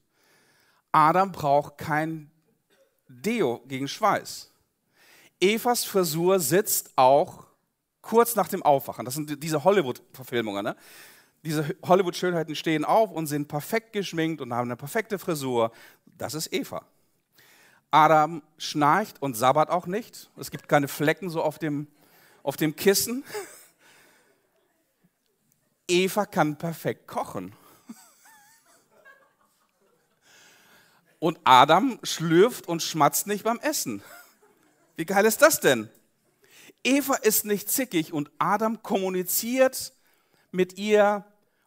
Adam braucht kein Deo gegen Schweiß. Evas Frisur sitzt auch kurz nach dem Aufwachen. Das sind diese Hollywood-Verfilmungen. Ne? Diese Hollywood-Schönheiten stehen auf und sind perfekt geschminkt und haben eine perfekte Frisur. Das ist Eva. Adam schnarcht und sabbert auch nicht. Es gibt keine Flecken so auf dem, auf dem Kissen. Eva kann perfekt kochen. Und Adam schlürft und schmatzt nicht beim Essen. Wie geil ist das denn? Eva ist nicht zickig und Adam kommuniziert mit ihr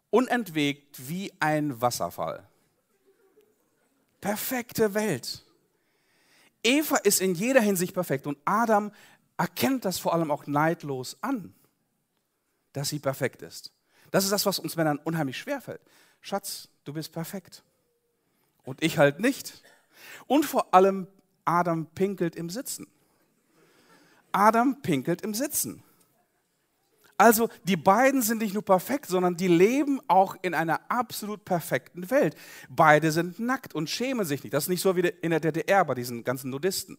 unentwegt wie ein Wasserfall. Perfekte Welt. Eva ist in jeder Hinsicht perfekt und Adam erkennt das vor allem auch neidlos an, dass sie perfekt ist. Das ist das, was uns Männern unheimlich schwerfällt. Schatz, du bist perfekt. Und ich halt nicht. Und vor allem, Adam pinkelt im Sitzen. Adam pinkelt im Sitzen. Also die beiden sind nicht nur perfekt, sondern die leben auch in einer absolut perfekten Welt. Beide sind nackt und schämen sich nicht. Das ist nicht so wie in der DDR bei diesen ganzen Nudisten.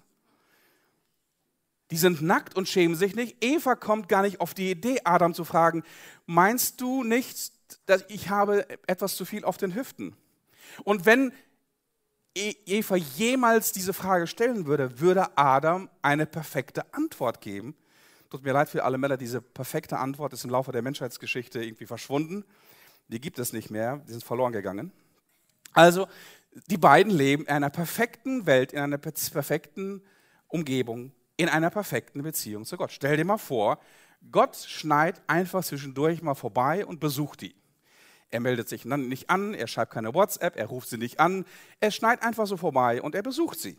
Die sind nackt und schämen sich nicht. Eva kommt gar nicht auf die Idee, Adam zu fragen, meinst du nicht, dass ich habe etwas zu viel auf den Hüften? Und wenn e-, Eva jemals diese Frage stellen würde, würde Adam eine perfekte Antwort geben. Tut mir leid für alle Männer, diese perfekte Antwort ist im Laufe der Menschheitsgeschichte irgendwie verschwunden. Die gibt es nicht mehr, die sind verloren gegangen. Also, die beiden leben in einer perfekten Welt, in einer perfekten Umgebung in einer perfekten Beziehung zu Gott. Stell dir mal vor, Gott schneit einfach zwischendurch mal vorbei und besucht die. Er meldet sich nicht an, er schreibt keine WhatsApp, er ruft sie nicht an, er schneit einfach so vorbei und er besucht sie.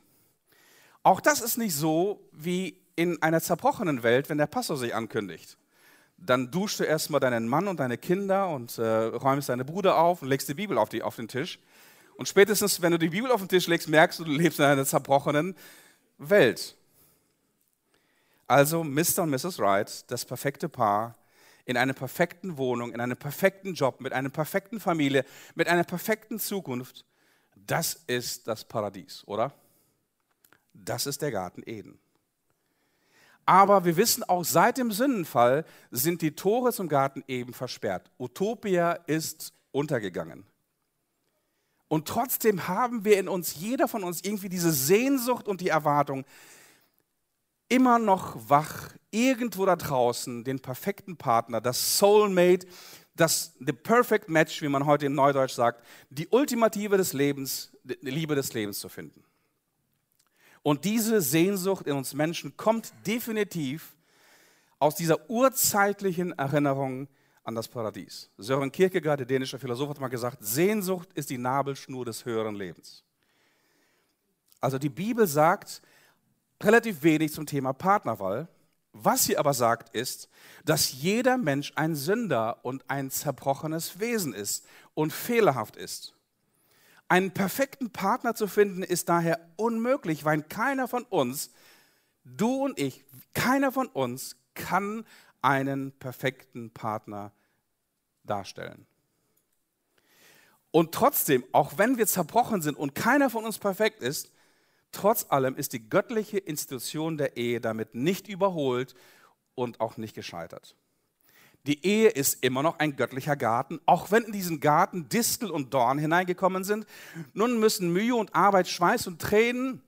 Auch das ist nicht so wie in einer zerbrochenen Welt, wenn der Pastor sich ankündigt. Dann duschst du erstmal deinen Mann und deine Kinder und äh, räumst deine Bruder auf und legst die Bibel auf, die, auf den Tisch. Und spätestens, wenn du die Bibel auf den Tisch legst, merkst du, du lebst in einer zerbrochenen Welt. Also Mr. und Mrs. Wright, das perfekte Paar, in einer perfekten Wohnung, in einem perfekten Job, mit einer perfekten Familie, mit einer perfekten Zukunft. Das ist das Paradies, oder? Das ist der Garten Eden. Aber wir wissen auch, seit dem Sündenfall sind die Tore zum Garten Eden versperrt. Utopia ist untergegangen. Und trotzdem haben wir in uns, jeder von uns, irgendwie diese Sehnsucht und die Erwartung, immer noch wach, irgendwo da draußen, den perfekten Partner, das Soulmate, das the perfect match, wie man heute in Neudeutsch sagt, die ultimative des Lebens, die Liebe des Lebens zu finden. Und diese Sehnsucht in uns Menschen kommt definitiv aus dieser urzeitlichen Erinnerung an das Paradies. Sören Kierkegaard, der dänische Philosoph, hat mal gesagt, Sehnsucht ist die Nabelschnur des höheren Lebens. Also die Bibel sagt, relativ wenig zum Thema Partnerwahl. Was sie aber sagt, ist, dass jeder Mensch ein Sünder und ein zerbrochenes Wesen ist und fehlerhaft ist. Einen perfekten Partner zu finden ist daher unmöglich, weil keiner von uns, du und ich, keiner von uns kann einen perfekten Partner darstellen. Und trotzdem, auch wenn wir zerbrochen sind und keiner von uns perfekt ist, Trotz allem ist die göttliche Institution der Ehe damit nicht überholt und auch nicht gescheitert. Die Ehe ist immer noch ein göttlicher Garten, auch wenn in diesen Garten Distel und Dorn hineingekommen sind. Nun müssen Mühe und Arbeit, Schweiß und Tränen,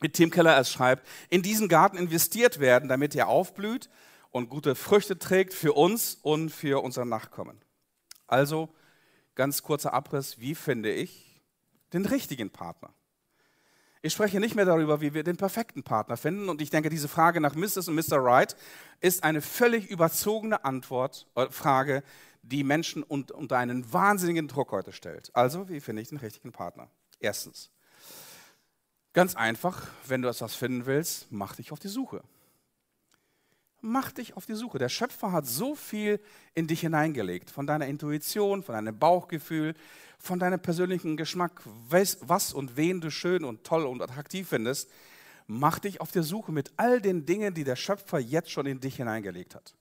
wie Tim Keller es schreibt, in diesen Garten investiert werden, damit er aufblüht und gute Früchte trägt für uns und für unsere Nachkommen. Also ganz kurzer Abriss, wie finde ich den richtigen Partner? Ich spreche nicht mehr darüber, wie wir den perfekten Partner finden. Und ich denke, diese Frage nach Mrs. und Mr. Right ist eine völlig überzogene Antwort, äh, Frage, die Menschen unter einen wahnsinnigen Druck heute stellt. Also, wie finde ich den richtigen Partner? Erstens, ganz einfach, wenn du etwas finden willst, mach dich auf die Suche. Mach dich auf die Suche. Der Schöpfer hat so viel in dich hineingelegt, von deiner Intuition, von deinem Bauchgefühl, von deinem persönlichen Geschmack, was und wen du schön und toll und attraktiv findest, mach dich auf der Suche mit all den Dingen, die der Schöpfer jetzt schon in dich hineingelegt hat.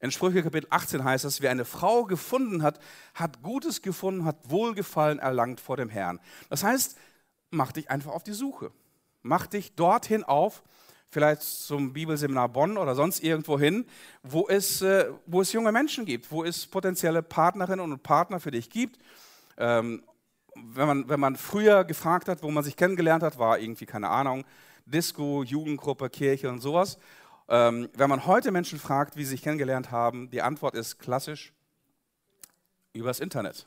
In Sprüche Kapitel 18 heißt es, wer eine Frau gefunden hat, hat Gutes gefunden, hat Wohlgefallen erlangt vor dem Herrn. Das heißt, mach dich einfach auf die Suche. Mach dich dorthin auf, vielleicht zum Bibelseminar Bonn oder sonst irgendwo hin, wo es, äh, wo es junge Menschen gibt, wo es potenzielle Partnerinnen und Partner für dich gibt ähm, wenn, man, wenn man früher gefragt hat, wo man sich kennengelernt hat, war irgendwie, keine Ahnung, Disco, Jugendgruppe, Kirche und sowas. Ähm, wenn man heute Menschen fragt, wie sie sich kennengelernt haben, die Antwort ist klassisch übers Internet.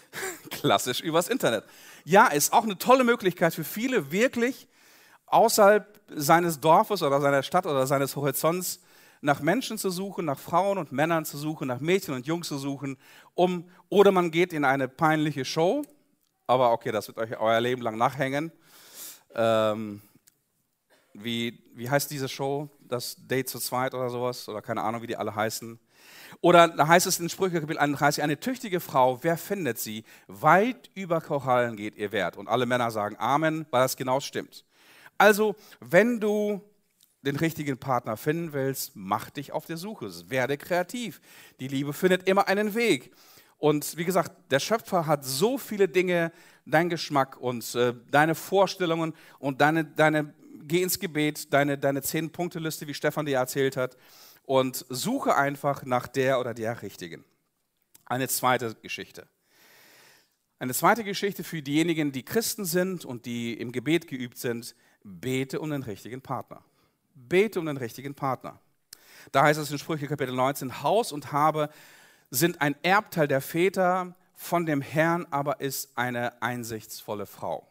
[LAUGHS] klassisch übers Internet. Ja, ist auch eine tolle Möglichkeit für viele, wirklich außerhalb seines Dorfes oder seiner Stadt oder seines Horizonts nach Menschen zu suchen, nach Frauen und Männern zu suchen, nach Mädchen und Jungs zu suchen, um, oder man geht in eine peinliche Show, aber okay, das wird euch euer Leben lang nachhängen. Ähm, wie, wie heißt diese Show? Das Date zu zweit oder sowas? Oder keine Ahnung, wie die alle heißen. Oder da heißt es in Sprüche Kapitel 31, eine tüchtige Frau, wer findet sie? Weit über Korallen geht ihr Wert. Und alle Männer sagen Amen, weil das genau stimmt. Also, wenn du den richtigen Partner finden willst, mach dich auf der Suche. Werde kreativ. Die Liebe findet immer einen Weg. Und wie gesagt, der Schöpfer hat so viele Dinge, dein Geschmack und äh, deine Vorstellungen und deine, deine, geh ins Gebet, deine, deine Zehn-Punkte-Liste, wie Stefan dir erzählt hat, und suche einfach nach der oder der Richtigen. Eine zweite Geschichte. Eine zweite Geschichte für diejenigen, die Christen sind und die im Gebet geübt sind, bete um den richtigen Partner. Bete um den richtigen Partner. Da heißt es in Sprüche Kapitel 19, Haus und Habe sind ein Erbteil der Väter, von dem Herrn aber ist eine einsichtsvolle Frau.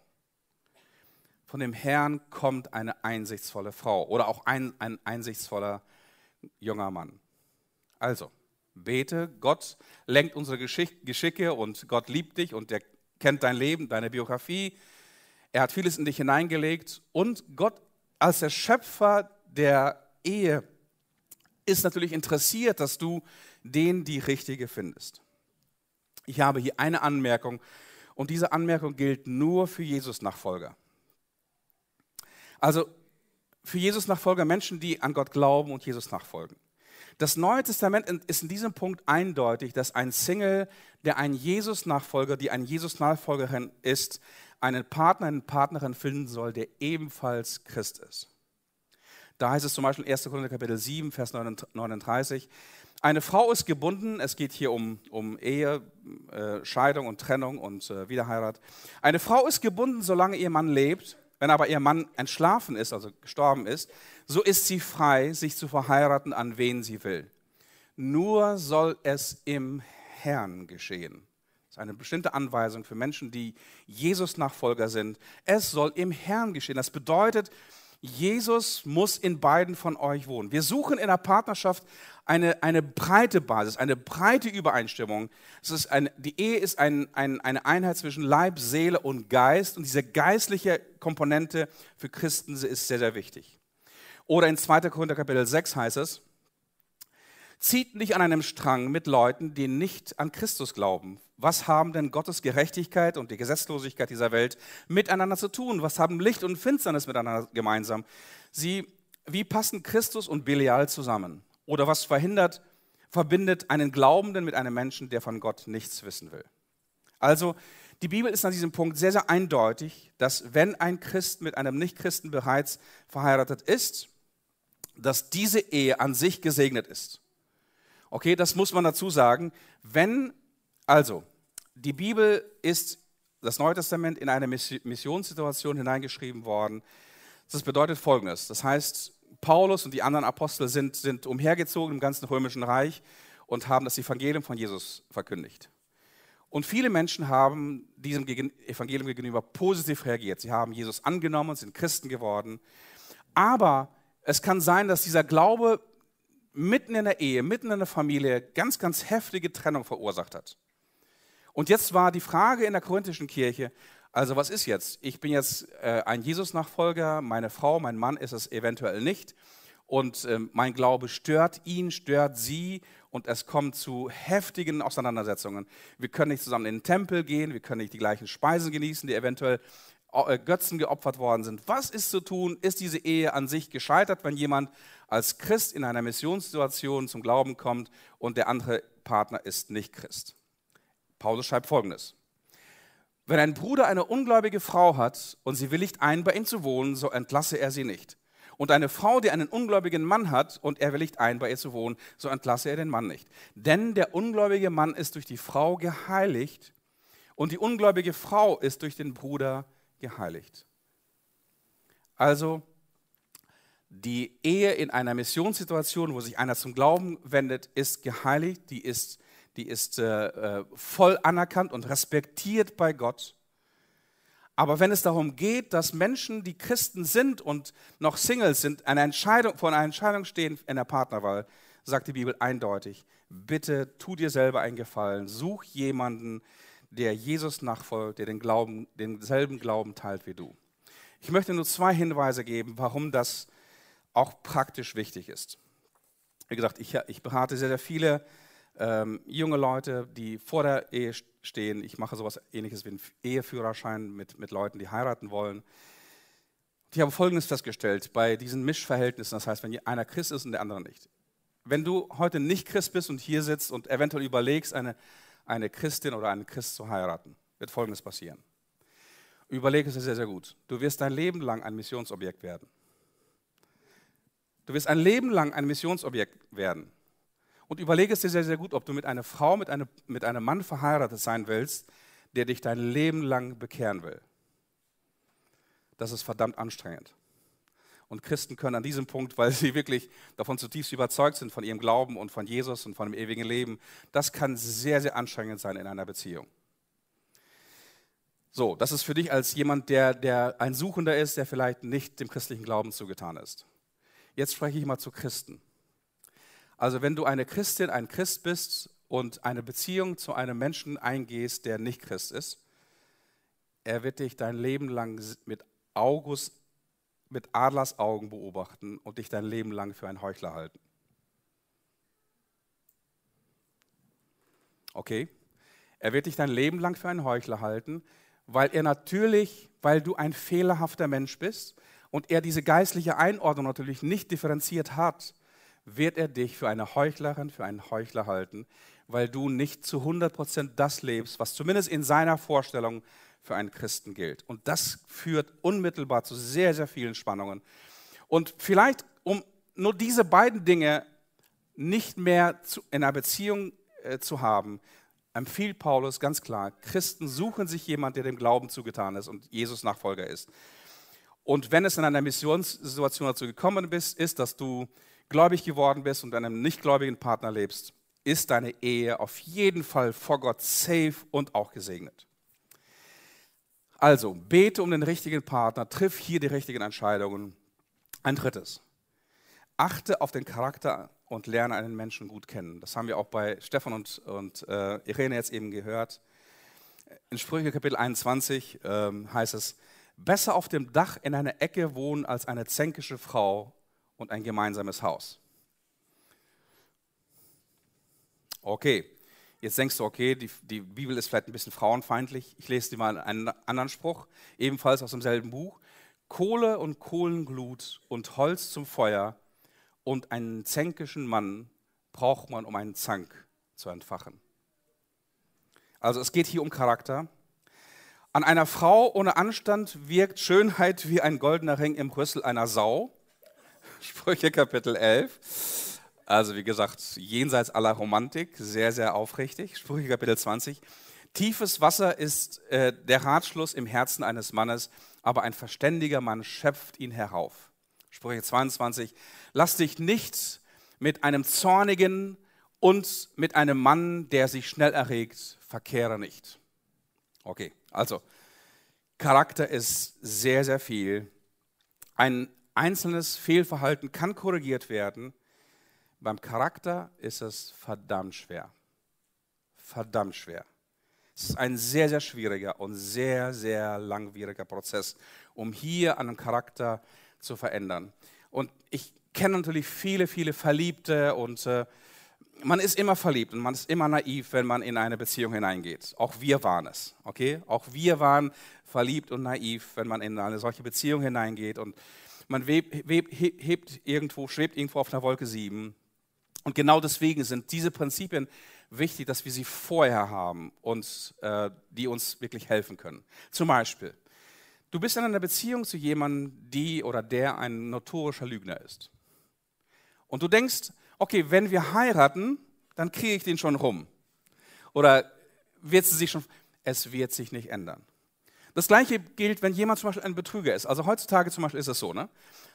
Von dem Herrn kommt eine einsichtsvolle Frau oder auch ein, ein einsichtsvoller junger Mann. Also, bete, Gott lenkt unsere Geschicke und Gott liebt dich und er kennt dein Leben, deine Biografie. Er hat vieles in dich hineingelegt und Gott als der Schöpfer der Ehe ist natürlich interessiert, dass du den die richtige findest. Ich habe hier eine Anmerkung und diese Anmerkung gilt nur für Jesus-Nachfolger. Also für Jesus-Nachfolger, Menschen, die an Gott glauben und Jesus nachfolgen. Das Neue Testament ist in diesem Punkt eindeutig, dass ein Single, der ein Jesus-Nachfolger, die ein Jesus-Nachfolgerin ist, einen Partner, eine Partnerin finden soll, der ebenfalls Christ ist. Da heißt es zum Beispiel 1. Korinther Kapitel 7, Vers 39, eine Frau ist gebunden, es geht hier um, um Ehe, äh, Scheidung und Trennung und äh, Wiederheirat. Eine Frau ist gebunden, solange ihr Mann lebt. Wenn aber ihr Mann entschlafen ist, also gestorben ist, so ist sie frei, sich zu verheiraten, an wen sie will. Nur soll es im Herrn geschehen. Eine bestimmte Anweisung für Menschen, die Jesus-Nachfolger sind. Es soll im Herrn geschehen. Das bedeutet, Jesus muss in beiden von euch wohnen. Wir suchen in der Partnerschaft eine, eine breite Basis, eine breite Übereinstimmung. Es ist ein, die Ehe ist ein, ein, eine Einheit zwischen Leib, Seele und Geist und diese geistliche Komponente für Christen ist sehr, sehr wichtig. Oder in 2. Korinther Kapitel 6 heißt es, zieht nicht an einem Strang mit Leuten, die nicht an Christus glauben. Was haben denn Gottes Gerechtigkeit und die Gesetzlosigkeit dieser Welt miteinander zu tun? Was haben Licht und Finsternis miteinander gemeinsam? Sie, wie passen Christus und Belial zusammen? Oder was verhindert, verbindet einen Glaubenden mit einem Menschen, der von Gott nichts wissen will? Also, die Bibel ist an diesem Punkt sehr, sehr eindeutig, dass wenn ein Christ mit einem Nichtchristen bereits verheiratet ist, dass diese Ehe an sich gesegnet ist. Okay, das muss man dazu sagen. Wenn, also, die Bibel ist, das Neue Testament, in eine Missionssituation hineingeschrieben worden. Das bedeutet folgendes: Das heißt, Paulus und die anderen Apostel sind, sind umhergezogen im ganzen römischen Reich und haben das Evangelium von Jesus verkündigt. Und viele Menschen haben diesem Evangelium gegenüber positiv reagiert. Sie haben Jesus angenommen, sind Christen geworden. Aber es kann sein, dass dieser Glaube mitten in der Ehe, mitten in der Familie ganz, ganz heftige Trennung verursacht hat. Und jetzt war die Frage in der korinthischen Kirche, also was ist jetzt? Ich bin jetzt äh, ein Jesus-Nachfolger, meine Frau, mein Mann ist es eventuell nicht. Und äh, mein Glaube stört ihn, stört sie und es kommt zu heftigen Auseinandersetzungen. Wir können nicht zusammen in den Tempel gehen, wir können nicht die gleichen Speisen genießen, die eventuell äh, Götzen geopfert worden sind. Was ist zu tun? Ist diese Ehe an sich gescheitert, wenn jemand als Christ in einer Missionssituation zum Glauben kommt und der andere Partner ist nicht Christ? Paulus schreibt folgendes. Wenn ein Bruder eine ungläubige Frau hat und sie willigt ein, bei ihm zu wohnen, so entlasse er sie nicht. Und eine Frau, die einen ungläubigen Mann hat und er willigt ein, bei ihr zu wohnen, so entlasse er den Mann nicht. Denn der ungläubige Mann ist durch die Frau geheiligt und die ungläubige Frau ist durch den Bruder geheiligt geheiligt. Also die Ehe in einer Missionssituation, wo sich einer zum Glauben wendet, ist geheiligt, die ist, die ist äh, äh, voll anerkannt und respektiert bei Gott. Aber wenn es darum geht, dass Menschen, die Christen sind und noch Singles sind, eine Entscheidung, vor einer Entscheidung stehen in der Partnerwahl, sagt die Bibel eindeutig, bitte tu dir selber einen Gefallen, such jemanden, der Jesus nachfolgt, der den Glauben, denselben Glauben teilt wie du. Ich möchte nur zwei Hinweise geben, warum das auch praktisch wichtig ist. Wie gesagt, ich, ich berate sehr, sehr viele ähm, junge Leute, die vor der Ehe stehen. Ich mache sowas ähnliches wie einen Eheführerschein mit, mit Leuten, die heiraten wollen. Ich habe Folgendes festgestellt bei diesen Mischverhältnissen, das heißt, wenn einer Christ ist und der andere nicht. Wenn du heute nicht Christ bist und hier sitzt und eventuell überlegst, eine, eine Christin oder einen Christ zu heiraten, wird Folgendes passieren. Überlege es sehr, sehr gut. Du wirst dein Leben lang ein Missionsobjekt werden. Du wirst ein Leben lang ein Missionsobjekt werden. Und überlege es dir sehr, sehr gut, ob du mit einer Frau, mit einem, mit einem Mann verheiratet sein willst, der dich dein Leben lang bekehren will. Das ist verdammt anstrengend. Und Christen können an diesem Punkt, weil sie wirklich davon zutiefst überzeugt sind, von ihrem Glauben und von Jesus und von dem ewigen Leben, das kann sehr, sehr anstrengend sein in einer Beziehung. So, das ist für dich als jemand, der, der ein Suchender ist, der vielleicht nicht dem christlichen Glauben zugetan ist. Jetzt spreche ich mal zu Christen. Also wenn du eine Christin, ein Christ bist und eine Beziehung zu einem Menschen eingehst, der nicht Christ ist, er wird dich dein Leben lang mit August, mit Adlers Augen beobachten und dich dein Leben lang für einen Heuchler halten. Okay? Er wird dich dein Leben lang für einen Heuchler halten, weil er natürlich, weil du ein fehlerhafter Mensch bist und er diese geistliche Einordnung natürlich nicht differenziert hat, wird er dich für eine Heuchlerin, für einen Heuchler halten, weil du nicht zu 100% das lebst, was zumindest in seiner Vorstellung für einen Christen gilt. Und das führt unmittelbar zu sehr, sehr vielen Spannungen. Und vielleicht, um nur diese beiden Dinge nicht mehr zu, in einer Beziehung äh, zu haben, empfiehlt Paulus ganz klar, Christen suchen sich jemand, der dem Glauben zugetan ist und Jesus Nachfolger ist. Und wenn es in einer Missionssituation dazu gekommen ist, ist, dass du gläubig geworden bist und einem nichtgläubigen Partner lebst, ist deine Ehe auf jeden Fall vor Gott safe und auch gesegnet. Also, bete um den richtigen Partner, triff hier die richtigen Entscheidungen. Ein drittes, achte auf den Charakter und lerne einen Menschen gut kennen. Das haben wir auch bei Stefan und, und äh, Irene jetzt eben gehört. In Sprüche Kapitel 21 ähm, heißt es, besser auf dem Dach in einer Ecke wohnen als eine zänkische Frau und ein gemeinsames Haus. Okay, jetzt denkst du, okay, die, die, Bibel ist vielleicht ein bisschen frauenfeindlich. Ich lese dir mal einen anderen Spruch, ebenfalls aus demselben Buch. Kohle und Kohlenglut und Holz zum Feuer und einen zänkischen Mann braucht man, um einen Zank zu entfachen. Also es geht hier um Charakter. An einer Frau ohne Anstand wirkt Schönheit wie ein goldener Ring im Rüssel einer Sau. Sprüche Kapitel 11. Also wie gesagt, jenseits aller Romantik, sehr, sehr aufrichtig. Sprüche Kapitel 20. Tiefes Wasser ist äh, der Ratschluss im Herzen eines Mannes, aber ein verständiger Mann schöpft ihn herauf. Sprüche 22. Lass dich nicht mit einem zornigen und mit einem Mann, der sich schnell erregt, verkehre nicht. Okay, also Charakter ist sehr, sehr viel. Ein einzelnes Fehlverhalten kann korrigiert werden. Beim Charakter ist es verdammt schwer. Verdammt schwer. Es ist ein sehr, sehr schwieriger und sehr, sehr langwieriger Prozess, um hier einen Charakter zu verändern. Und ich kenne natürlich viele, viele Verliebte und äh, man ist immer verliebt und man ist immer naiv, wenn man in eine Beziehung hineingeht. Auch wir waren es, okay? Auch wir waren verliebt und naiv, wenn man in eine solche Beziehung hineingeht und man webt, webt, hebt irgendwo, schwebt irgendwo auf einer Wolke 7. Und genau deswegen sind diese Prinzipien wichtig, dass wir sie vorher haben und äh, die uns wirklich helfen können. Zum Beispiel, du bist in einer Beziehung zu jemandem, die oder der ein notorischer Lügner ist. Und du denkst, okay, wenn wir heiraten, dann kriege ich den schon rum. Oder wird sie sich schon, es wird sich nicht ändern. Das gleiche gilt, wenn jemand zum Beispiel ein Betrüger ist. Also heutzutage zum Beispiel ist es so, ne?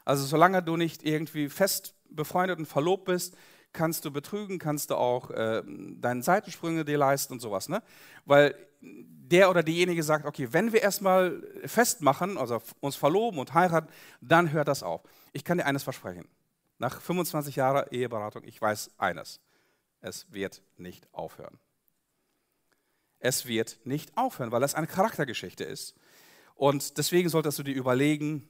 Also solange du nicht irgendwie fest befreundet und verlobt bist, kannst du betrügen, kannst du auch äh, deine Seitensprünge dir leisten und sowas. Ne? Weil der oder diejenige sagt, okay, wenn wir erstmal festmachen, also uns verloben und heiraten, dann hört das auf. Ich kann dir eines versprechen. Nach 25 Jahren Eheberatung, ich weiß eines. Es wird nicht aufhören. Es wird nicht aufhören, weil das eine Charaktergeschichte ist. Und deswegen solltest du dir überlegen,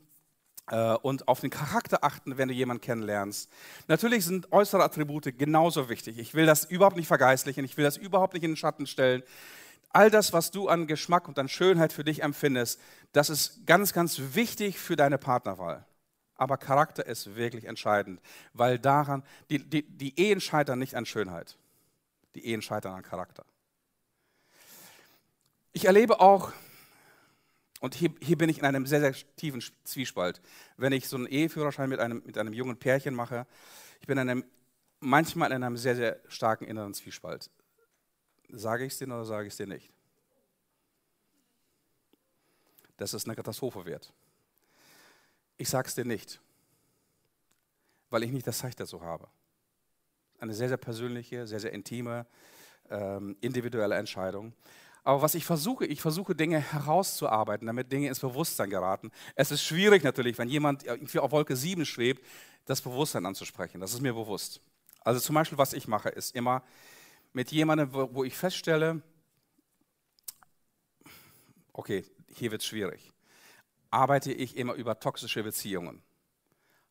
äh, und auf den Charakter achten, wenn du jemanden kennenlernst. Natürlich sind äußere Attribute genauso wichtig. Ich will das überhaupt nicht vergeistlichen, ich will das überhaupt nicht in den Schatten stellen. All das, was du an Geschmack und an Schönheit für dich empfindest, das ist ganz, ganz wichtig für deine Partnerwahl. Aber Charakter ist wirklich entscheidend, weil daran, die, die, die Ehen scheitern nicht an Schönheit, die Ehen scheitern an Charakter. Ich erlebe auch, und hier, hier, bin ich in einem sehr, sehr tiefen Zwiespalt, wenn ich so einen Eheführerschein mit einem, mit einem jungen Pärchen mache, ich bin in einem, manchmal in einem sehr, sehr starken inneren Zwiespalt. Sage ich es dir oder sage ich es dir nicht? Dass es eine Katastrophe wird. Ich sage es dir nicht, weil ich nicht das Zeichen dazu habe. Eine sehr, sehr persönliche, sehr, sehr intime, ähm, individuelle Entscheidung. Aber was ich versuche, ich versuche Dinge herauszuarbeiten, damit Dinge ins Bewusstsein geraten. Es ist schwierig natürlich, wenn jemand irgendwie auf Wolke 7 schwebt, das Bewusstsein anzusprechen. Das ist mir bewusst. Also zum Beispiel, was ich mache, ist immer, mit jemandem, wo ich feststelle, okay, hier wird es schwierig, arbeite ich immer über toxische Beziehungen.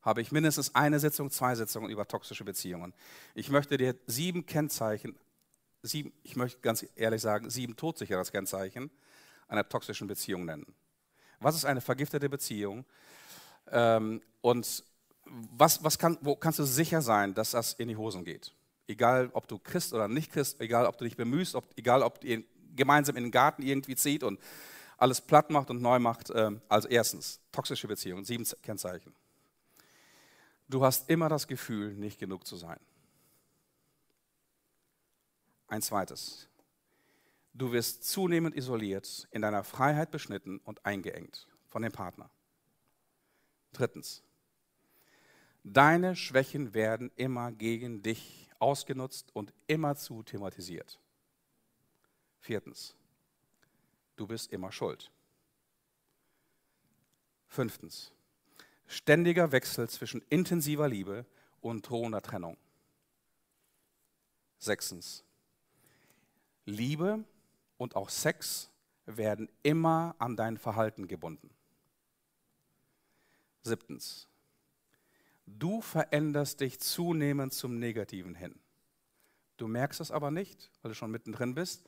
Habe ich mindestens eine Sitzung, zwei Sitzungen über toxische Beziehungen. Ich möchte dir sieben Kennzeichen, sieben, ich möchte ganz ehrlich sagen, sieben todsicheres Kennzeichen einer toxischen Beziehung nennen. Was ist eine vergiftete Beziehung? Ähm, und was, was kann, wo kannst du sicher sein, dass das in die Hosen geht? egal ob du Christ oder nicht Christ, egal ob du dich bemühst, ob, egal ob ihr gemeinsam in den Garten irgendwie zieht und alles platt macht und neu macht. Äh, also erstens, toxische Beziehungen, sieben Kennzeichen. Du hast immer das Gefühl, nicht genug zu sein. Ein zweites, du wirst zunehmend isoliert, in deiner Freiheit beschnitten und eingeengt von dem Partner. Drittens, deine Schwächen werden immer gegen dich ausgenutzt und immerzu thematisiert. Viertens, du bist immer schuld. Fünftens, ständiger Wechsel zwischen intensiver Liebe und drohender Trennung. Sechstens, Liebe und auch Sex werden immer an dein Verhalten gebunden. Siebtens, Du veränderst dich zunehmend zum Negativen hin. Du merkst es aber nicht, weil du schon mittendrin bist,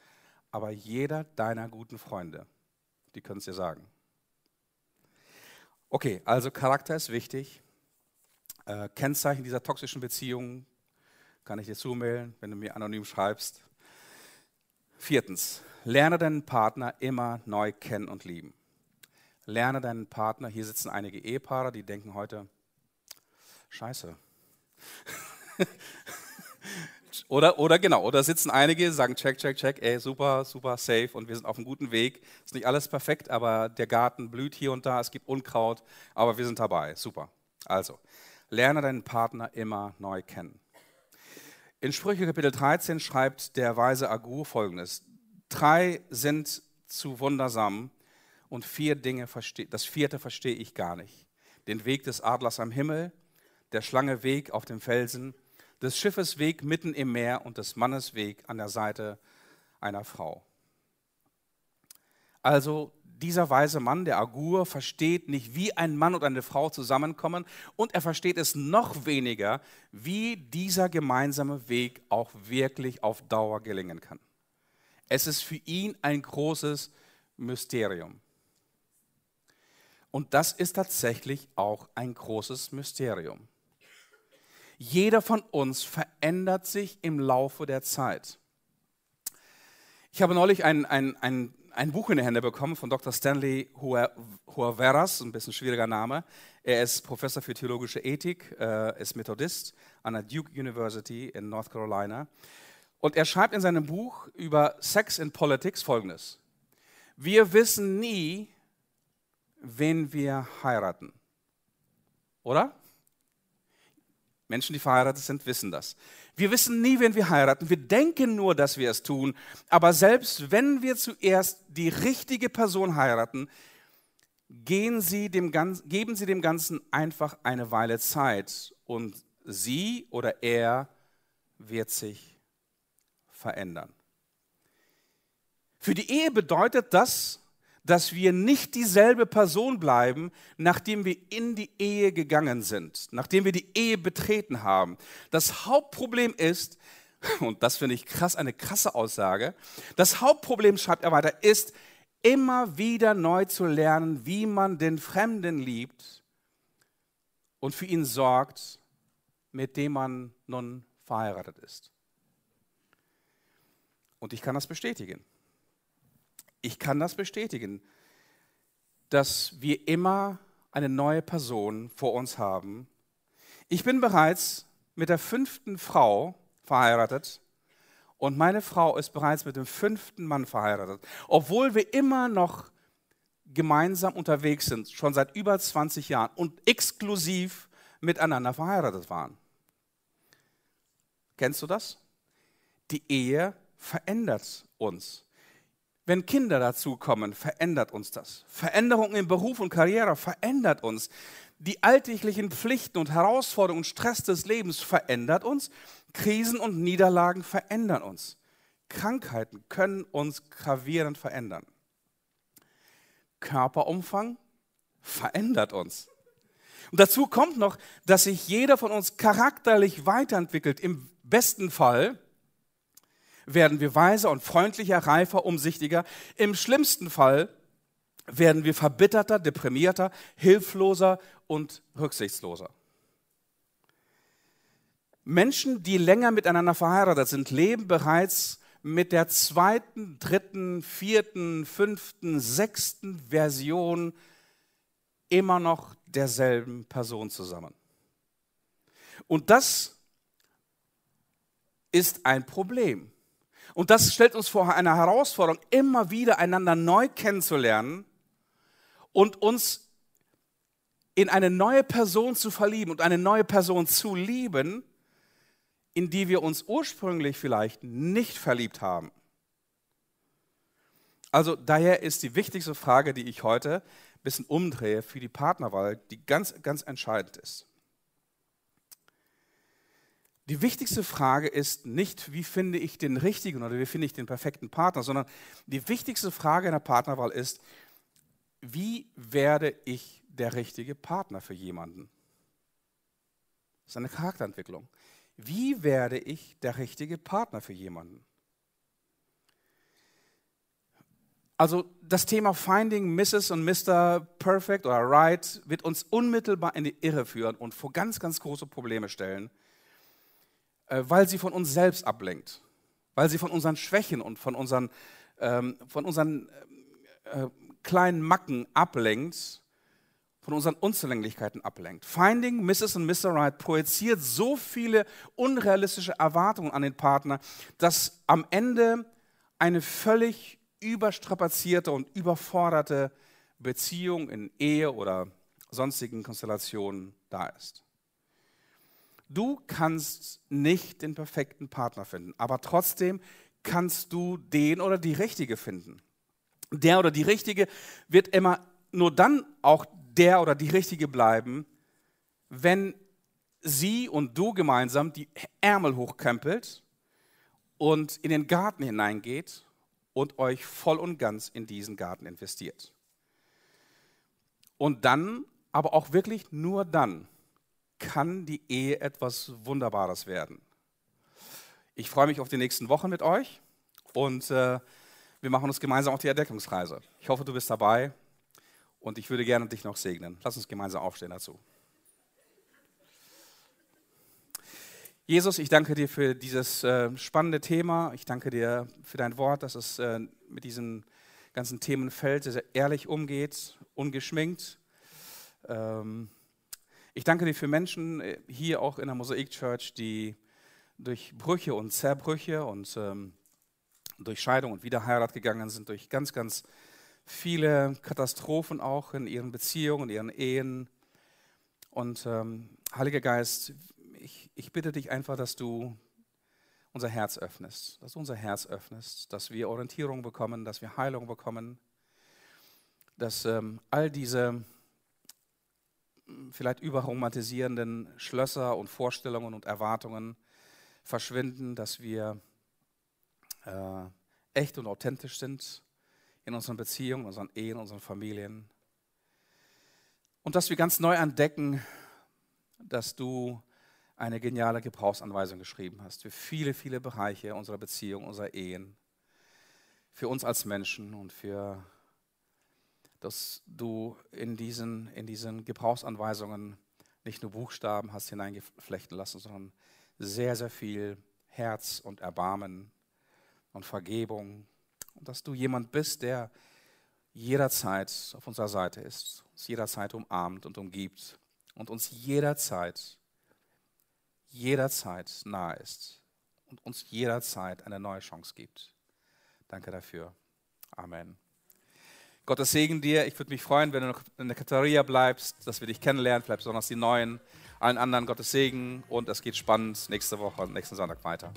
aber jeder deiner guten Freunde, die können es dir sagen. Okay, also Charakter ist wichtig. Äh, Kennzeichen dieser toxischen Beziehungen kann ich dir zumailen, wenn du mir anonym schreibst. Viertens, lerne deinen Partner immer neu kennen und lieben. Lerne deinen Partner, hier sitzen einige Ehepaare, die denken heute, Scheiße. [LAUGHS] oder, oder genau, oder sitzen einige, sagen check, check, check, ey, super, super, safe und wir sind auf einem guten Weg. Ist nicht alles perfekt, aber der Garten blüht hier und da, es gibt Unkraut, aber wir sind dabei. Super. Also, lerne deinen Partner immer neu kennen. In Sprüche Kapitel 13 schreibt der weise Agur folgendes: Drei sind zu wundersam und vier Dinge verstehe, das vierte verstehe ich gar nicht. Den Weg des Adlers am Himmel, der Schlange Weg auf dem Felsen, des Schiffes Weg mitten im Meer und des Mannes Weg an der Seite einer Frau. Also dieser weise Mann, der Agur, versteht nicht, wie ein Mann und eine Frau zusammenkommen und er versteht es noch weniger, wie dieser gemeinsame Weg auch wirklich auf Dauer gelingen kann. Es ist für ihn ein großes Mysterium. Und das ist tatsächlich auch ein großes Mysterium. Jeder von uns verändert sich im Laufe der Zeit. Ich habe neulich ein, ein, ein, ein Buch in die Hände bekommen von Dr. Stanley Huaveras, ein bisschen schwieriger Name. Er ist Professor für theologische Ethik, äh, ist Methodist an der Duke University in North Carolina. Und er schreibt in seinem Buch über Sex in Politics folgendes. Wir wissen nie, wen wir heiraten. Oder? Menschen, die verheiratet sind, wissen das. Wir wissen nie, wenn wir heiraten. Wir denken nur, dass wir es tun. Aber selbst wenn wir zuerst die richtige Person heiraten, sie Ganzen, geben sie dem Ganzen einfach eine Weile Zeit und sie oder er wird sich verändern. Für die Ehe bedeutet das, dass wir nicht dieselbe Person bleiben, nachdem wir in die Ehe gegangen sind, nachdem wir die Ehe betreten haben. Das Hauptproblem ist, [LAUGHS] und das finde ich krass, eine krasse Aussage, das Hauptproblem, schreibt er weiter, ist immer wieder neu zu lernen, wie man den Fremden liebt und für ihn sorgt, mit dem man nun verheiratet ist. Und ich kann das bestätigen ich kann das bestätigen, dass wir immer eine neue Person vor uns haben. Ich bin bereits mit der fünften Frau verheiratet und meine Frau ist bereits mit dem fünften Mann verheiratet, obwohl wir immer noch gemeinsam unterwegs sind, schon seit über 20 Jahren und exklusiv miteinander verheiratet waren. Kennst du das? Die Ehe verändert uns. Wenn Kinder dazukommen, verändert uns das. Veränderung im Beruf und Karriere verändert uns. Die alltäglichen Pflichten und Herausforderungen und Stress des Lebens verändert uns. Krisen und Niederlagen verändern uns. Krankheiten können uns gravierend verändern. Körperumfang verändert uns. Und dazu kommt noch, dass sich jeder von uns charakterlich weiterentwickelt. Im besten Fall werden wir weiser und freundlicher, reifer, umsichtiger. Im schlimmsten Fall werden wir verbitterter, deprimierter, hilfloser und rücksichtsloser. Menschen, die länger miteinander verheiratet sind, leben bereits mit der zweiten, dritten, vierten, fünften, sechsten Version immer noch derselben Person zusammen. Und das ist ein Problem. Und das stellt uns vor eine Herausforderung, immer wieder einander neu kennenzulernen und uns in eine neue Person zu verlieben und eine neue Person zu lieben, in die wir uns ursprünglich vielleicht nicht verliebt haben. Also daher ist die wichtigste Frage, die ich heute ein bisschen umdrehe für die Partnerwahl, die ganz, ganz entscheidend ist. Die wichtigste Frage ist nicht, wie finde ich den richtigen oder wie finde ich den perfekten Partner, sondern die wichtigste Frage in der Partnerwahl ist, wie werde ich der richtige Partner für jemanden? Das ist eine Charakterentwicklung. Wie werde ich der richtige Partner für jemanden? Also das Thema Finding Mrs. und Mr. Perfect oder Right wird uns unmittelbar in die Irre führen und vor ganz, ganz große Probleme stellen weil sie von uns selbst ablenkt, weil sie von unseren Schwächen und von unseren, ähm, von unseren äh, kleinen Macken ablenkt, von unseren Unzulänglichkeiten ablenkt. Finding Mrs. und Mr. Right projiziert so viele unrealistische Erwartungen an den Partner, dass am Ende eine völlig überstrapazierte und überforderte Beziehung in Ehe oder sonstigen Konstellationen da ist. Du kannst nicht den perfekten Partner finden, aber trotzdem kannst du den oder die richtige finden. Der oder die richtige wird immer nur dann auch der oder die richtige bleiben, wenn sie und du gemeinsam die Ärmel hochkrempelt und in den Garten hineingeht und euch voll und ganz in diesen Garten investiert. Und dann, aber auch wirklich nur dann, kann die Ehe etwas Wunderbares werden. Ich freue mich auf die nächsten Wochen mit euch und äh, wir machen uns gemeinsam auf die Erdeckungsreise. Ich hoffe, du bist dabei und ich würde gerne dich noch segnen. Lass uns gemeinsam aufstehen dazu. Jesus, ich danke dir für dieses äh, spannende Thema. Ich danke dir für dein Wort, dass es äh, mit diesem ganzen Themenfeld sehr ehrlich umgeht, ungeschminkt. Ähm, ich danke dir für Menschen äh, hier auch in der Mosaik Church, die durch Brüche und Zerbrüche und ähm, durch Scheidung und Wiederheirat gegangen sind, durch ganz, ganz viele Katastrophen auch in ihren Beziehungen, in ihren Ehen. Und ähm, Heiliger Geist, ich, ich bitte dich einfach, dass du unser Herz öffnest, dass du unser Herz öffnest, dass wir Orientierung bekommen, dass wir Heilung bekommen, dass ähm, all diese vielleicht überromantisierenden Schlösser und Vorstellungen und Erwartungen verschwinden, dass wir äh, echt und authentisch sind in unseren Beziehungen, unseren Ehen, unseren Familien. Und dass wir ganz neu entdecken, dass du eine geniale Gebrauchsanweisung geschrieben hast für viele, viele Bereiche unserer Beziehung, unserer Ehen, für uns als Menschen und für, dass du in diesen, in diesen Gebrauchsanweisungen nicht nur Buchstaben hast hineingeflechten lassen, sondern sehr, sehr viel Herz und Erbarmen und Vergebung. Und dass du jemand bist, der jederzeit auf unserer Seite ist, uns jederzeit umarmt und umgibt und uns jederzeit, jederzeit nahe ist und uns jederzeit eine neue Chance gibt. Danke dafür. Amen. Gottes Segen dir. Ich würde mich freuen, wenn du noch in der Katharia bleibst, dass wir dich kennenlernen, vielleicht besonders die Neuen. Allen anderen Gottes Segen und es geht spannend nächste Woche, nächsten Sonntag weiter.